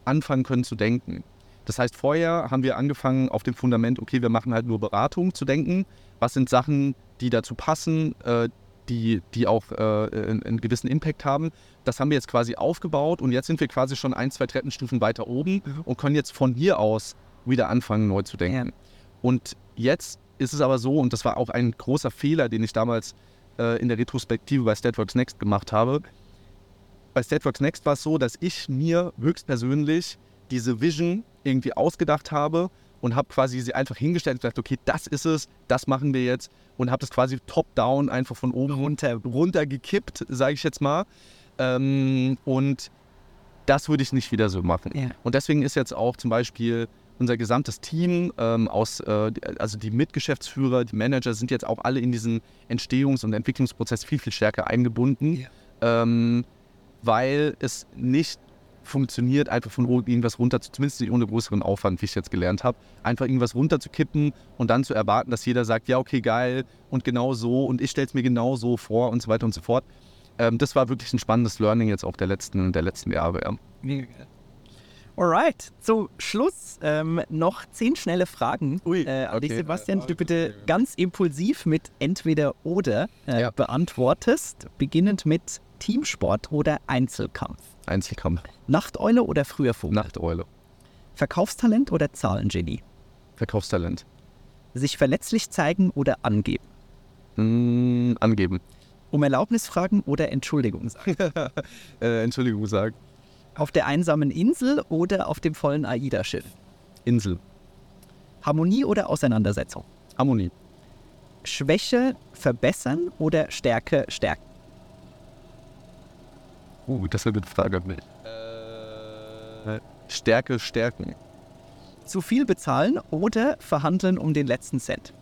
anfangen können zu denken. Das heißt, vorher haben wir angefangen auf dem Fundament, okay, wir machen halt nur Beratung zu denken. Was sind Sachen, die dazu passen, äh, die, die auch äh, einen, gewissen Impact haben. Das haben wir jetzt quasi aufgebaut und jetzt sind wir quasi schon ein, zwei Treppenstufen weiter oben mhm. und können jetzt von hier aus wieder anfangen, neu zu denken. Ja. Und jetzt ist es aber so, und das war auch ein großer Fehler, den ich damals äh, in der Retrospektive bei Statworks Next gemacht habe. Bei Statworks Next war es so, dass ich mir höchstpersönlich diese Vision irgendwie ausgedacht habe und habe quasi sie einfach hingestellt und gesagt, okay, das ist es, das machen wir jetzt und habe das quasi top-down einfach von oben runter, runter gekippt, sage ich jetzt mal. Ähm, und das würde ich nicht wieder so machen. Ja. Und deswegen ist jetzt auch zum Beispiel unser gesamtes Team ähm, aus, äh, also die Mitgeschäftsführer, die Manager sind jetzt auch alle in diesen Entstehungs- und Entwicklungsprozess viel, viel stärker eingebunden, ja. ähm, weil es nicht funktioniert, einfach von irgendwas runter, zumindest nicht ohne größeren Aufwand, wie ich jetzt gelernt habe, einfach irgendwas runterzukippen und dann zu erwarten, dass jeder sagt, ja, okay, geil und genau so und ich stelle es mir genau so vor und so weiter und so fort. Ähm, das war wirklich ein spannendes Learning jetzt auch der letzten, der letzten Jahre. Ja. Alright, zum Schluss ähm, noch zehn schnelle Fragen Ui, äh, an okay. dich, Sebastian, die du bitte ganz impulsiv mit entweder oder äh, ja. beantwortest, beginnend mit Teamsport oder Einzelkampf. Einzelkampf. Nachteule oder früher Vogel? Nachteule. Verkaufstalent oder Zahlengenie? Verkaufstalent. Sich verletzlich zeigen oder angeben? Mm, angeben. Um Erlaubnis fragen oder Entschuldigung sagen? äh, Entschuldigung sagen. Auf der einsamen Insel oder auf dem vollen AIDA-Schiff? Insel. Harmonie oder Auseinandersetzung? Harmonie. Schwäche verbessern oder Stärke stärken? Uh, das ist eine Frage. Äh, Stärke stärken. Zu viel bezahlen oder verhandeln um den letzten Cent?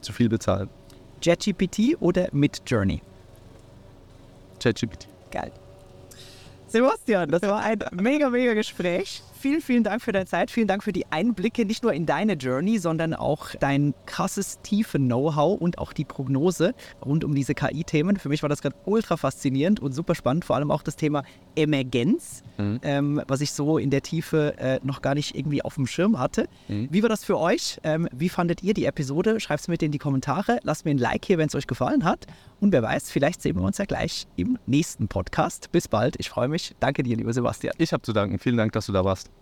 Zu viel bezahlen. JetGPT oder Midjourney? JetGPT. Geil. Sebastian, das war ein mega, mega Gespräch. Vielen, vielen Dank für deine Zeit. Vielen Dank für die Einblicke, nicht nur in deine Journey, sondern auch dein krasses, tiefe Know-how und auch die Prognose rund um diese KI-Themen. Für mich war das gerade ultra faszinierend und super spannend. Vor allem auch das Thema Emergenz, mhm. ähm, was ich so in der Tiefe äh, noch gar nicht irgendwie auf dem Schirm hatte. Mhm. Wie war das für euch? Ähm, wie fandet ihr die Episode? Schreibt es mir in die Kommentare. Lasst mir ein Like hier, wenn es euch gefallen hat. Und wer weiß, vielleicht sehen wir uns ja gleich im nächsten Podcast. Bis bald. Ich freue mich. Danke dir, lieber Sebastian. Ich habe zu danken. Vielen Dank, dass du da warst.